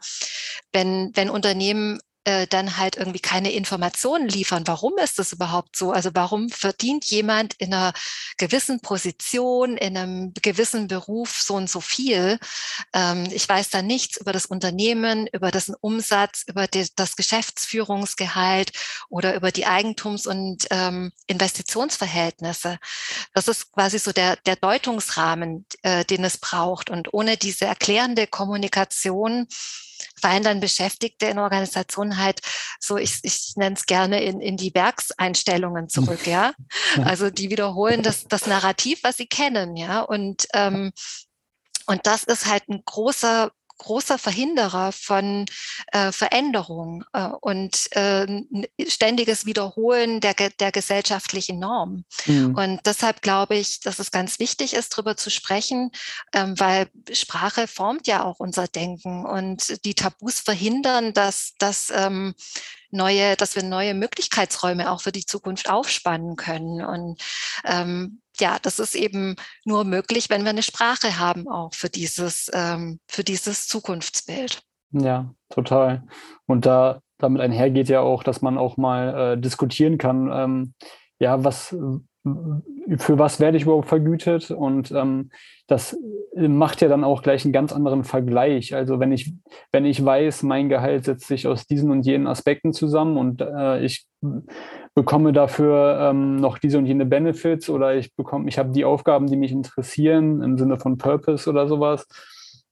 wenn, wenn Unternehmen äh, dann halt irgendwie keine Informationen liefern. Warum ist das überhaupt so? Also warum verdient jemand in einer gewissen Position, in einem gewissen Beruf so und so viel? Ähm, ich weiß da nichts über das Unternehmen, über dessen Umsatz, über die, das Geschäftsführungsgehalt oder über die Eigentums- und ähm, Investitionsverhältnisse. Das ist quasi so der, der Deutungsrahmen, äh, den es braucht. Und ohne diese erklärende Kommunikation dann Beschäftigte in Organisationen halt so, ich, ich nenne es gerne in, in die Werkseinstellungen zurück, ja. Also die wiederholen das, das Narrativ, was sie kennen, ja. Und, ähm, und das ist halt ein großer großer Verhinderer von äh, Veränderung äh, und äh, ständiges Wiederholen der, der gesellschaftlichen Norm. Mhm. Und deshalb glaube ich, dass es ganz wichtig ist, darüber zu sprechen, ähm, weil Sprache formt ja auch unser Denken und die Tabus verhindern, dass, dass ähm, neue, dass wir neue Möglichkeitsräume auch für die Zukunft aufspannen können. Und ähm, ja, das ist eben nur möglich, wenn wir eine Sprache haben auch für dieses, ähm, für dieses Zukunftsbild. Ja, total. Und da damit einhergeht ja auch, dass man auch mal äh, diskutieren kann, ähm, ja, was, für was werde ich überhaupt vergütet? Und ähm, das macht ja dann auch gleich einen ganz anderen Vergleich. Also wenn ich, wenn ich weiß, mein Gehalt setzt sich aus diesen und jenen Aspekten zusammen und äh, ich bekomme dafür ähm, noch diese und jene Benefits oder ich bekomme, ich habe die Aufgaben, die mich interessieren im Sinne von Purpose oder sowas,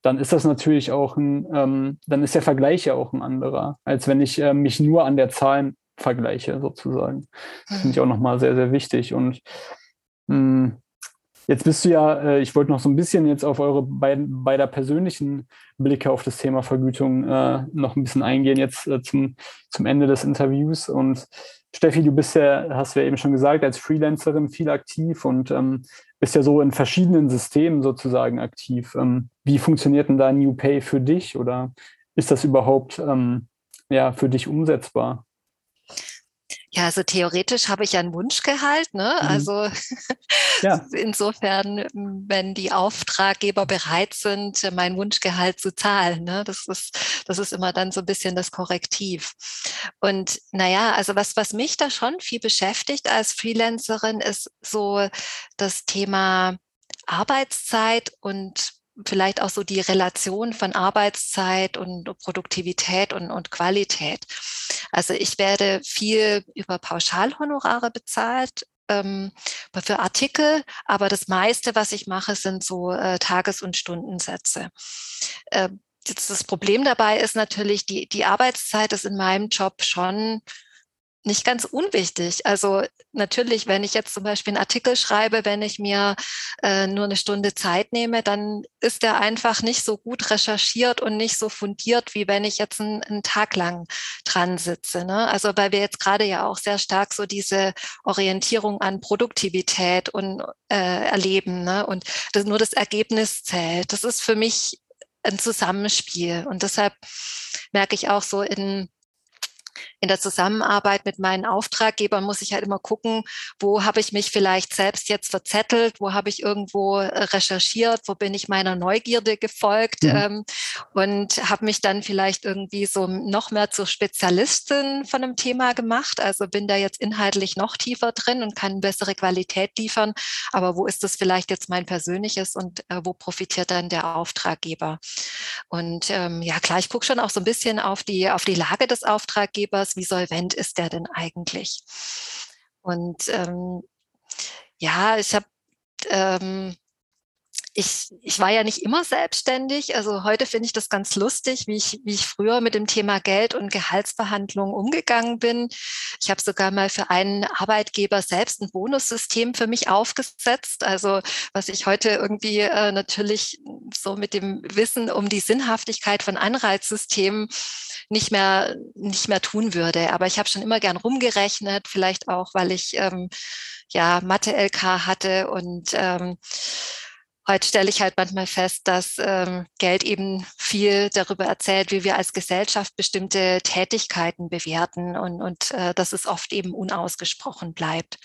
dann ist das natürlich auch ein, ähm, dann ist der Vergleich ja auch ein anderer, als wenn ich äh, mich nur an der Zahl vergleiche sozusagen. Das finde ich auch nochmal sehr, sehr wichtig. Und mh, hm, jetzt bist du ja, äh, ich wollte noch so ein bisschen jetzt auf eure beiden, beider persönlichen Blicke auf das Thema Vergütung äh, noch ein bisschen eingehen, jetzt äh, zum, zum Ende des Interviews. Und Steffi, du bist ja, hast du ja eben schon gesagt, als Freelancerin viel aktiv und ähm, bist ja so in verschiedenen Systemen sozusagen aktiv. Ähm, wie funktioniert denn da New Pay für dich oder ist das überhaupt ähm, ja, für dich umsetzbar? Ja, also theoretisch habe ich ja einen Wunschgehalt. Ne? Mhm. Also ja. insofern, wenn die Auftraggeber bereit sind, mein Wunschgehalt zu zahlen, ne? das, ist, das ist immer dann so ein bisschen das Korrektiv. Und naja, also was, was mich da schon viel beschäftigt als Freelancerin, ist so das Thema Arbeitszeit und vielleicht auch so die Relation von Arbeitszeit und Produktivität und, und Qualität. Also ich werde viel über Pauschalhonorare bezahlt ähm, für Artikel, aber das meiste, was ich mache, sind so äh, Tages- und Stundensätze. Äh, das Problem dabei ist natürlich, die, die Arbeitszeit ist in meinem Job schon nicht ganz unwichtig. Also natürlich, wenn ich jetzt zum Beispiel einen Artikel schreibe, wenn ich mir äh, nur eine Stunde Zeit nehme, dann ist der einfach nicht so gut recherchiert und nicht so fundiert, wie wenn ich jetzt einen, einen Tag lang dran sitze. Ne? Also weil wir jetzt gerade ja auch sehr stark so diese Orientierung an Produktivität und äh, erleben ne? und das, nur das Ergebnis zählt. Das ist für mich ein Zusammenspiel und deshalb merke ich auch so in in der Zusammenarbeit mit meinen Auftraggebern muss ich halt immer gucken, wo habe ich mich vielleicht selbst jetzt verzettelt, wo habe ich irgendwo äh, recherchiert, wo bin ich meiner Neugierde gefolgt mhm. ähm, und habe mich dann vielleicht irgendwie so noch mehr zur Spezialistin von einem Thema gemacht. Also bin da jetzt inhaltlich noch tiefer drin und kann bessere Qualität liefern. Aber wo ist das vielleicht jetzt mein persönliches und äh, wo profitiert dann der Auftraggeber? Und ähm, ja, klar, ich gucke schon auch so ein bisschen auf die, auf die Lage des Auftraggebers Arbeitgebers, wie solvent ist der denn eigentlich? Und ähm, ja, ich habe ähm, ich, ich war ja nicht immer selbstständig. Also heute finde ich das ganz lustig, wie ich, wie ich früher mit dem Thema Geld und Gehaltsverhandlungen umgegangen bin. Ich habe sogar mal für einen Arbeitgeber selbst ein Bonussystem für mich aufgesetzt. Also was ich heute irgendwie äh, natürlich so mit dem Wissen um die Sinnhaftigkeit von Anreizsystemen nicht mehr, nicht mehr tun würde. Aber ich habe schon immer gern rumgerechnet, vielleicht auch, weil ich ähm, ja Mathe-LK hatte und ähm, Heute stelle ich halt manchmal fest, dass ähm, Geld eben viel darüber erzählt, wie wir als Gesellschaft bestimmte Tätigkeiten bewerten und, und äh, dass es oft eben unausgesprochen bleibt.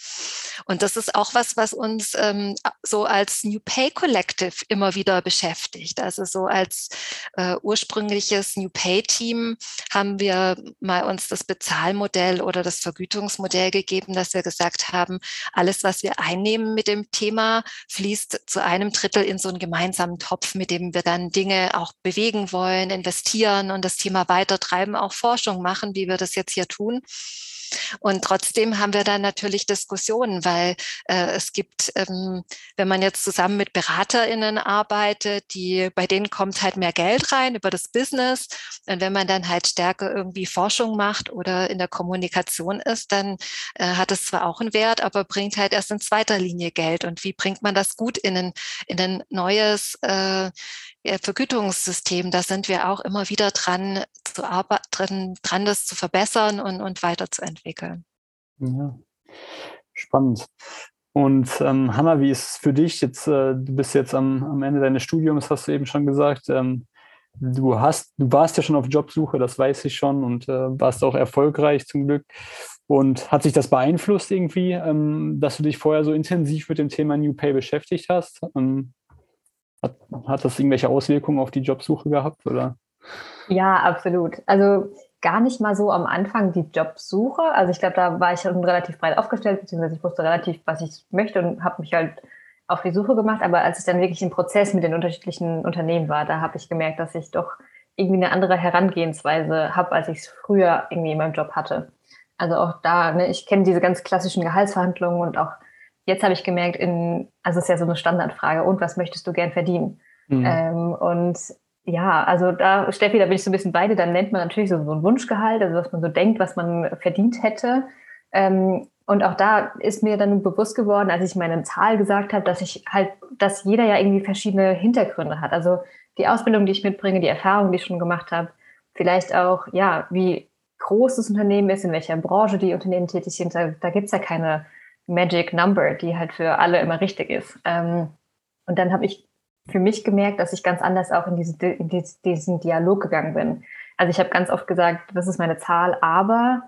Und das ist auch was, was uns ähm, so als New Pay Collective immer wieder beschäftigt. Also so als äh, ursprüngliches New Pay Team haben wir mal uns das Bezahlmodell oder das Vergütungsmodell gegeben, dass wir gesagt haben, alles, was wir einnehmen mit dem Thema, fließt zu einem Drittel Drittel in so einen gemeinsamen Topf, mit dem wir dann Dinge auch bewegen wollen, investieren und das Thema weitertreiben, auch Forschung machen, wie wir das jetzt hier tun. Und trotzdem haben wir dann natürlich Diskussionen, weil äh, es gibt, ähm, wenn man jetzt zusammen mit BeraterInnen arbeitet, die, bei denen kommt halt mehr Geld rein über das Business. Und wenn man dann halt stärker irgendwie Forschung macht oder in der Kommunikation ist, dann äh, hat es zwar auch einen Wert, aber bringt halt erst in zweiter Linie Geld. Und wie bringt man das gut in ein, in ein neues äh, Vergütungssystem? Da sind wir auch immer wieder dran, zu dran, dran das zu verbessern und, und weiterzuentwickeln entwickeln. Ja, spannend. Und ähm, Hanna, wie ist es für dich? Jetzt, äh, du bist jetzt am, am Ende deines Studiums, hast du eben schon gesagt. Ähm, du hast, du warst ja schon auf Jobsuche, das weiß ich schon, und äh, warst auch erfolgreich zum Glück. Und hat sich das beeinflusst irgendwie, ähm, dass du dich vorher so intensiv mit dem Thema New Pay beschäftigt hast? Ähm, hat, hat das irgendwelche Auswirkungen auf die Jobsuche gehabt? Oder? Ja, absolut. Also gar nicht mal so am Anfang die Jobsuche. Also ich glaube, da war ich schon relativ breit aufgestellt, beziehungsweise ich wusste relativ, was ich möchte und habe mich halt auf die Suche gemacht. Aber als ich dann wirklich im Prozess mit den unterschiedlichen Unternehmen war, da habe ich gemerkt, dass ich doch irgendwie eine andere Herangehensweise habe, als ich es früher irgendwie in meinem Job hatte. Also auch da, ne, ich kenne diese ganz klassischen Gehaltsverhandlungen und auch jetzt habe ich gemerkt, in, also es ist ja so eine Standardfrage, und was möchtest du gern verdienen? Mhm. Ähm, und ja, also da, Steffi, da bin ich so ein bisschen beide, dann nennt man natürlich so, so ein Wunschgehalt, also was man so denkt, was man verdient hätte. Ähm, und auch da ist mir dann bewusst geworden, als ich meine Zahl gesagt habe, dass ich halt, dass jeder ja irgendwie verschiedene Hintergründe hat. Also die Ausbildung, die ich mitbringe, die Erfahrung, die ich schon gemacht habe, vielleicht auch, ja, wie groß das Unternehmen ist, in welcher Branche die Unternehmen tätig sind. Da, da gibt es ja keine Magic Number, die halt für alle immer richtig ist. Ähm, und dann habe ich für mich gemerkt, dass ich ganz anders auch in, diese, in diesen Dialog gegangen bin. Also ich habe ganz oft gesagt, das ist meine Zahl, aber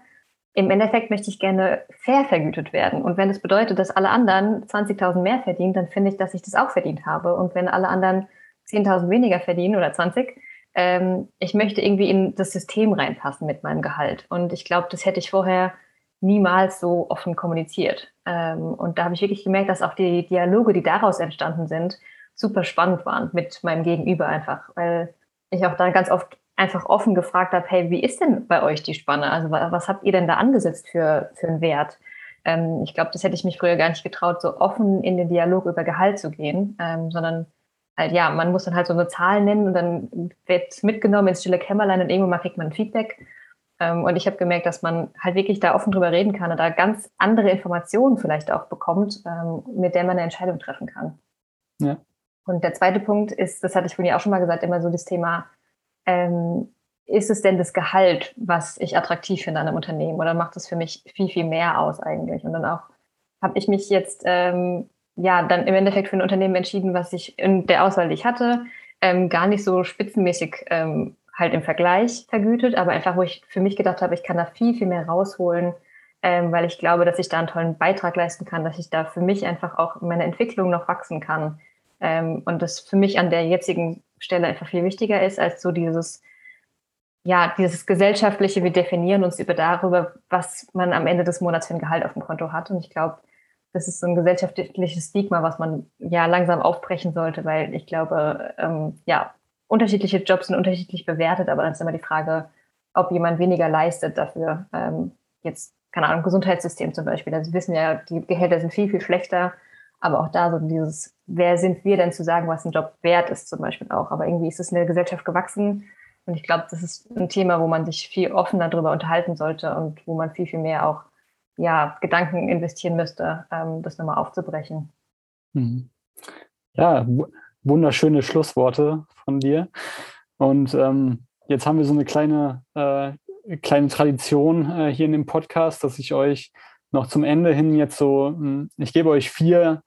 im Endeffekt möchte ich gerne fair vergütet werden. Und wenn es das bedeutet, dass alle anderen 20.000 mehr verdienen, dann finde ich, dass ich das auch verdient habe. Und wenn alle anderen 10.000 weniger verdienen oder 20, ähm, ich möchte irgendwie in das System reinpassen mit meinem Gehalt. Und ich glaube, das hätte ich vorher niemals so offen kommuniziert. Ähm, und da habe ich wirklich gemerkt, dass auch die Dialoge, die daraus entstanden sind, super spannend waren mit meinem Gegenüber einfach, weil ich auch da ganz oft einfach offen gefragt habe, hey, wie ist denn bei euch die Spanne? Also was habt ihr denn da angesetzt für, für einen Wert? Ähm, ich glaube, das hätte ich mich früher gar nicht getraut, so offen in den Dialog über Gehalt zu gehen, ähm, sondern halt, ja, man muss dann halt so eine Zahl nennen und dann wird mitgenommen ins stille Kämmerlein und irgendwann mal kriegt man Feedback. Ähm, und ich habe gemerkt, dass man halt wirklich da offen drüber reden kann und da ganz andere Informationen vielleicht auch bekommt, ähm, mit der man eine Entscheidung treffen kann. Ja. Und der zweite Punkt ist, das hatte ich vorhin ja auch schon mal gesagt, immer so das Thema, ähm, ist es denn das Gehalt, was ich attraktiv finde an einem Unternehmen oder macht es für mich viel, viel mehr aus eigentlich? Und dann auch habe ich mich jetzt ähm, ja dann im Endeffekt für ein Unternehmen entschieden, was ich in der Auswahl, die ich hatte, ähm, gar nicht so spitzenmäßig ähm, halt im Vergleich vergütet, aber einfach, wo ich für mich gedacht habe, ich kann da viel, viel mehr rausholen, ähm, weil ich glaube, dass ich da einen tollen Beitrag leisten kann, dass ich da für mich einfach auch meine Entwicklung noch wachsen kann. Ähm, und das für mich an der jetzigen Stelle einfach viel wichtiger ist, als so dieses, ja, dieses gesellschaftliche, wir definieren uns über darüber, was man am Ende des Monats für ein Gehalt auf dem Konto hat. Und ich glaube, das ist so ein gesellschaftliches Stigma, was man ja langsam aufbrechen sollte, weil ich glaube, ähm, ja, unterschiedliche Jobs sind unterschiedlich bewertet, aber dann ist immer die Frage, ob jemand weniger leistet dafür. Ähm, jetzt, keine Ahnung, Gesundheitssystem zum Beispiel. Also wir wissen ja, die Gehälter sind viel, viel schlechter aber auch da so dieses, wer sind wir denn zu sagen, was ein Job wert ist, zum Beispiel auch. Aber irgendwie ist es in der Gesellschaft gewachsen. Und ich glaube, das ist ein Thema, wo man sich viel offener darüber unterhalten sollte und wo man viel, viel mehr auch ja, Gedanken investieren müsste, ähm, das nochmal aufzubrechen. Mhm. Ja, wunderschöne Schlussworte von dir. Und ähm, jetzt haben wir so eine kleine, äh, kleine Tradition äh, hier in dem Podcast, dass ich euch noch zum Ende hin jetzt so, hm, ich gebe euch vier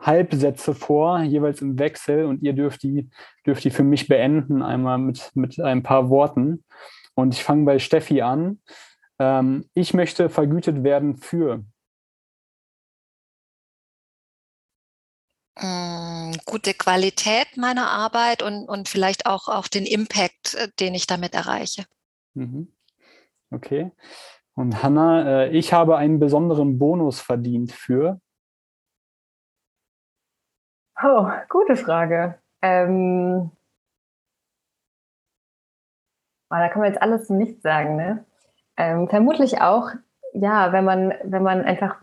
Halbsätze vor, jeweils im Wechsel und ihr dürft die, dürft die für mich beenden, einmal mit, mit ein paar Worten. Und ich fange bei Steffi an. Ähm, ich möchte vergütet werden für. Hm, gute Qualität meiner Arbeit und, und vielleicht auch, auch den Impact, äh, den ich damit erreiche. Mhm. Okay. Und Hanna, äh, ich habe einen besonderen Bonus verdient für. Oh, gute Frage. Ähm, oh, da kann man jetzt alles nicht sagen, ne? Ähm, vermutlich auch, ja, wenn man, wenn man einfach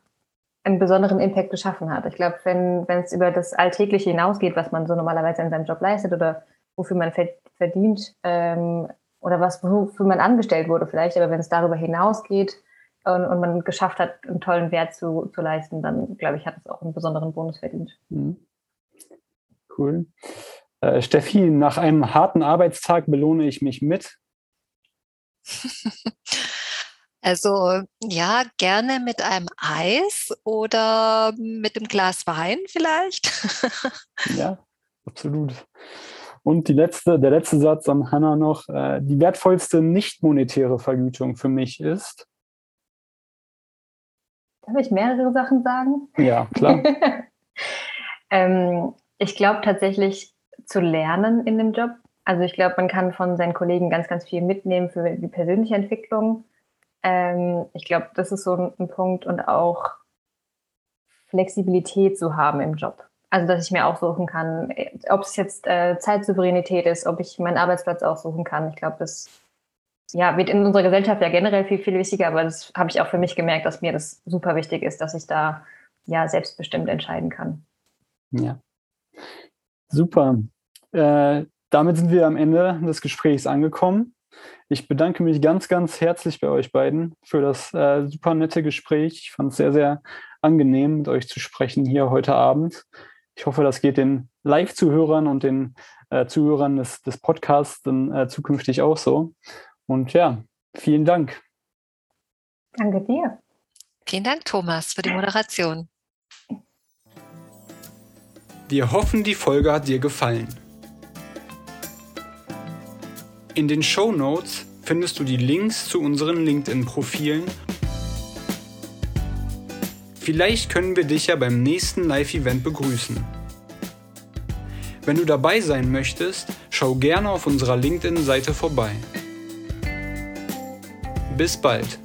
einen besonderen Impact geschaffen hat. Ich glaube, wenn, es über das Alltägliche hinausgeht, was man so normalerweise in seinem Job leistet oder wofür man verdient, ähm, oder was, wofür man angestellt wurde vielleicht, aber wenn es darüber hinausgeht und, und man geschafft hat, einen tollen Wert zu, zu leisten, dann glaube ich, hat es auch einen besonderen Bonus verdient. Mhm. Cool. Äh, Steffi, nach einem harten Arbeitstag belohne ich mich mit. Also ja, gerne mit einem Eis oder mit einem Glas Wein vielleicht. ja, absolut. Und die letzte, der letzte Satz an Hannah noch. Äh, die wertvollste nicht monetäre Vergütung für mich ist. Darf ich mehrere Sachen sagen? Ja, klar. ähm, ich glaube tatsächlich zu lernen in dem Job. Also ich glaube, man kann von seinen Kollegen ganz, ganz viel mitnehmen für die persönliche Entwicklung. Ähm, ich glaube, das ist so ein, ein, Punkt und auch Flexibilität zu haben im Job. Also dass ich mir aussuchen kann, ob es jetzt äh, Zeitsouveränität ist, ob ich meinen Arbeitsplatz aussuchen kann. Ich glaube, das ja, wird in unserer Gesellschaft ja generell viel, viel wichtiger, aber das habe ich auch für mich gemerkt, dass mir das super wichtig ist, dass ich da ja selbstbestimmt entscheiden kann. Ja. Super. Äh, damit sind wir am Ende des Gesprächs angekommen. Ich bedanke mich ganz, ganz herzlich bei euch beiden für das äh, super nette Gespräch. Ich fand es sehr, sehr angenehm, mit euch zu sprechen hier heute Abend. Ich hoffe, das geht den Live-Zuhörern und den äh, Zuhörern des, des Podcasts dann äh, zukünftig auch so. Und ja, vielen Dank. Danke dir. Vielen Dank, Thomas, für die Moderation. Wir hoffen, die Folge hat dir gefallen. In den Show Notes findest du die Links zu unseren LinkedIn-Profilen. Vielleicht können wir dich ja beim nächsten Live-Event begrüßen. Wenn du dabei sein möchtest, schau gerne auf unserer LinkedIn-Seite vorbei. Bis bald.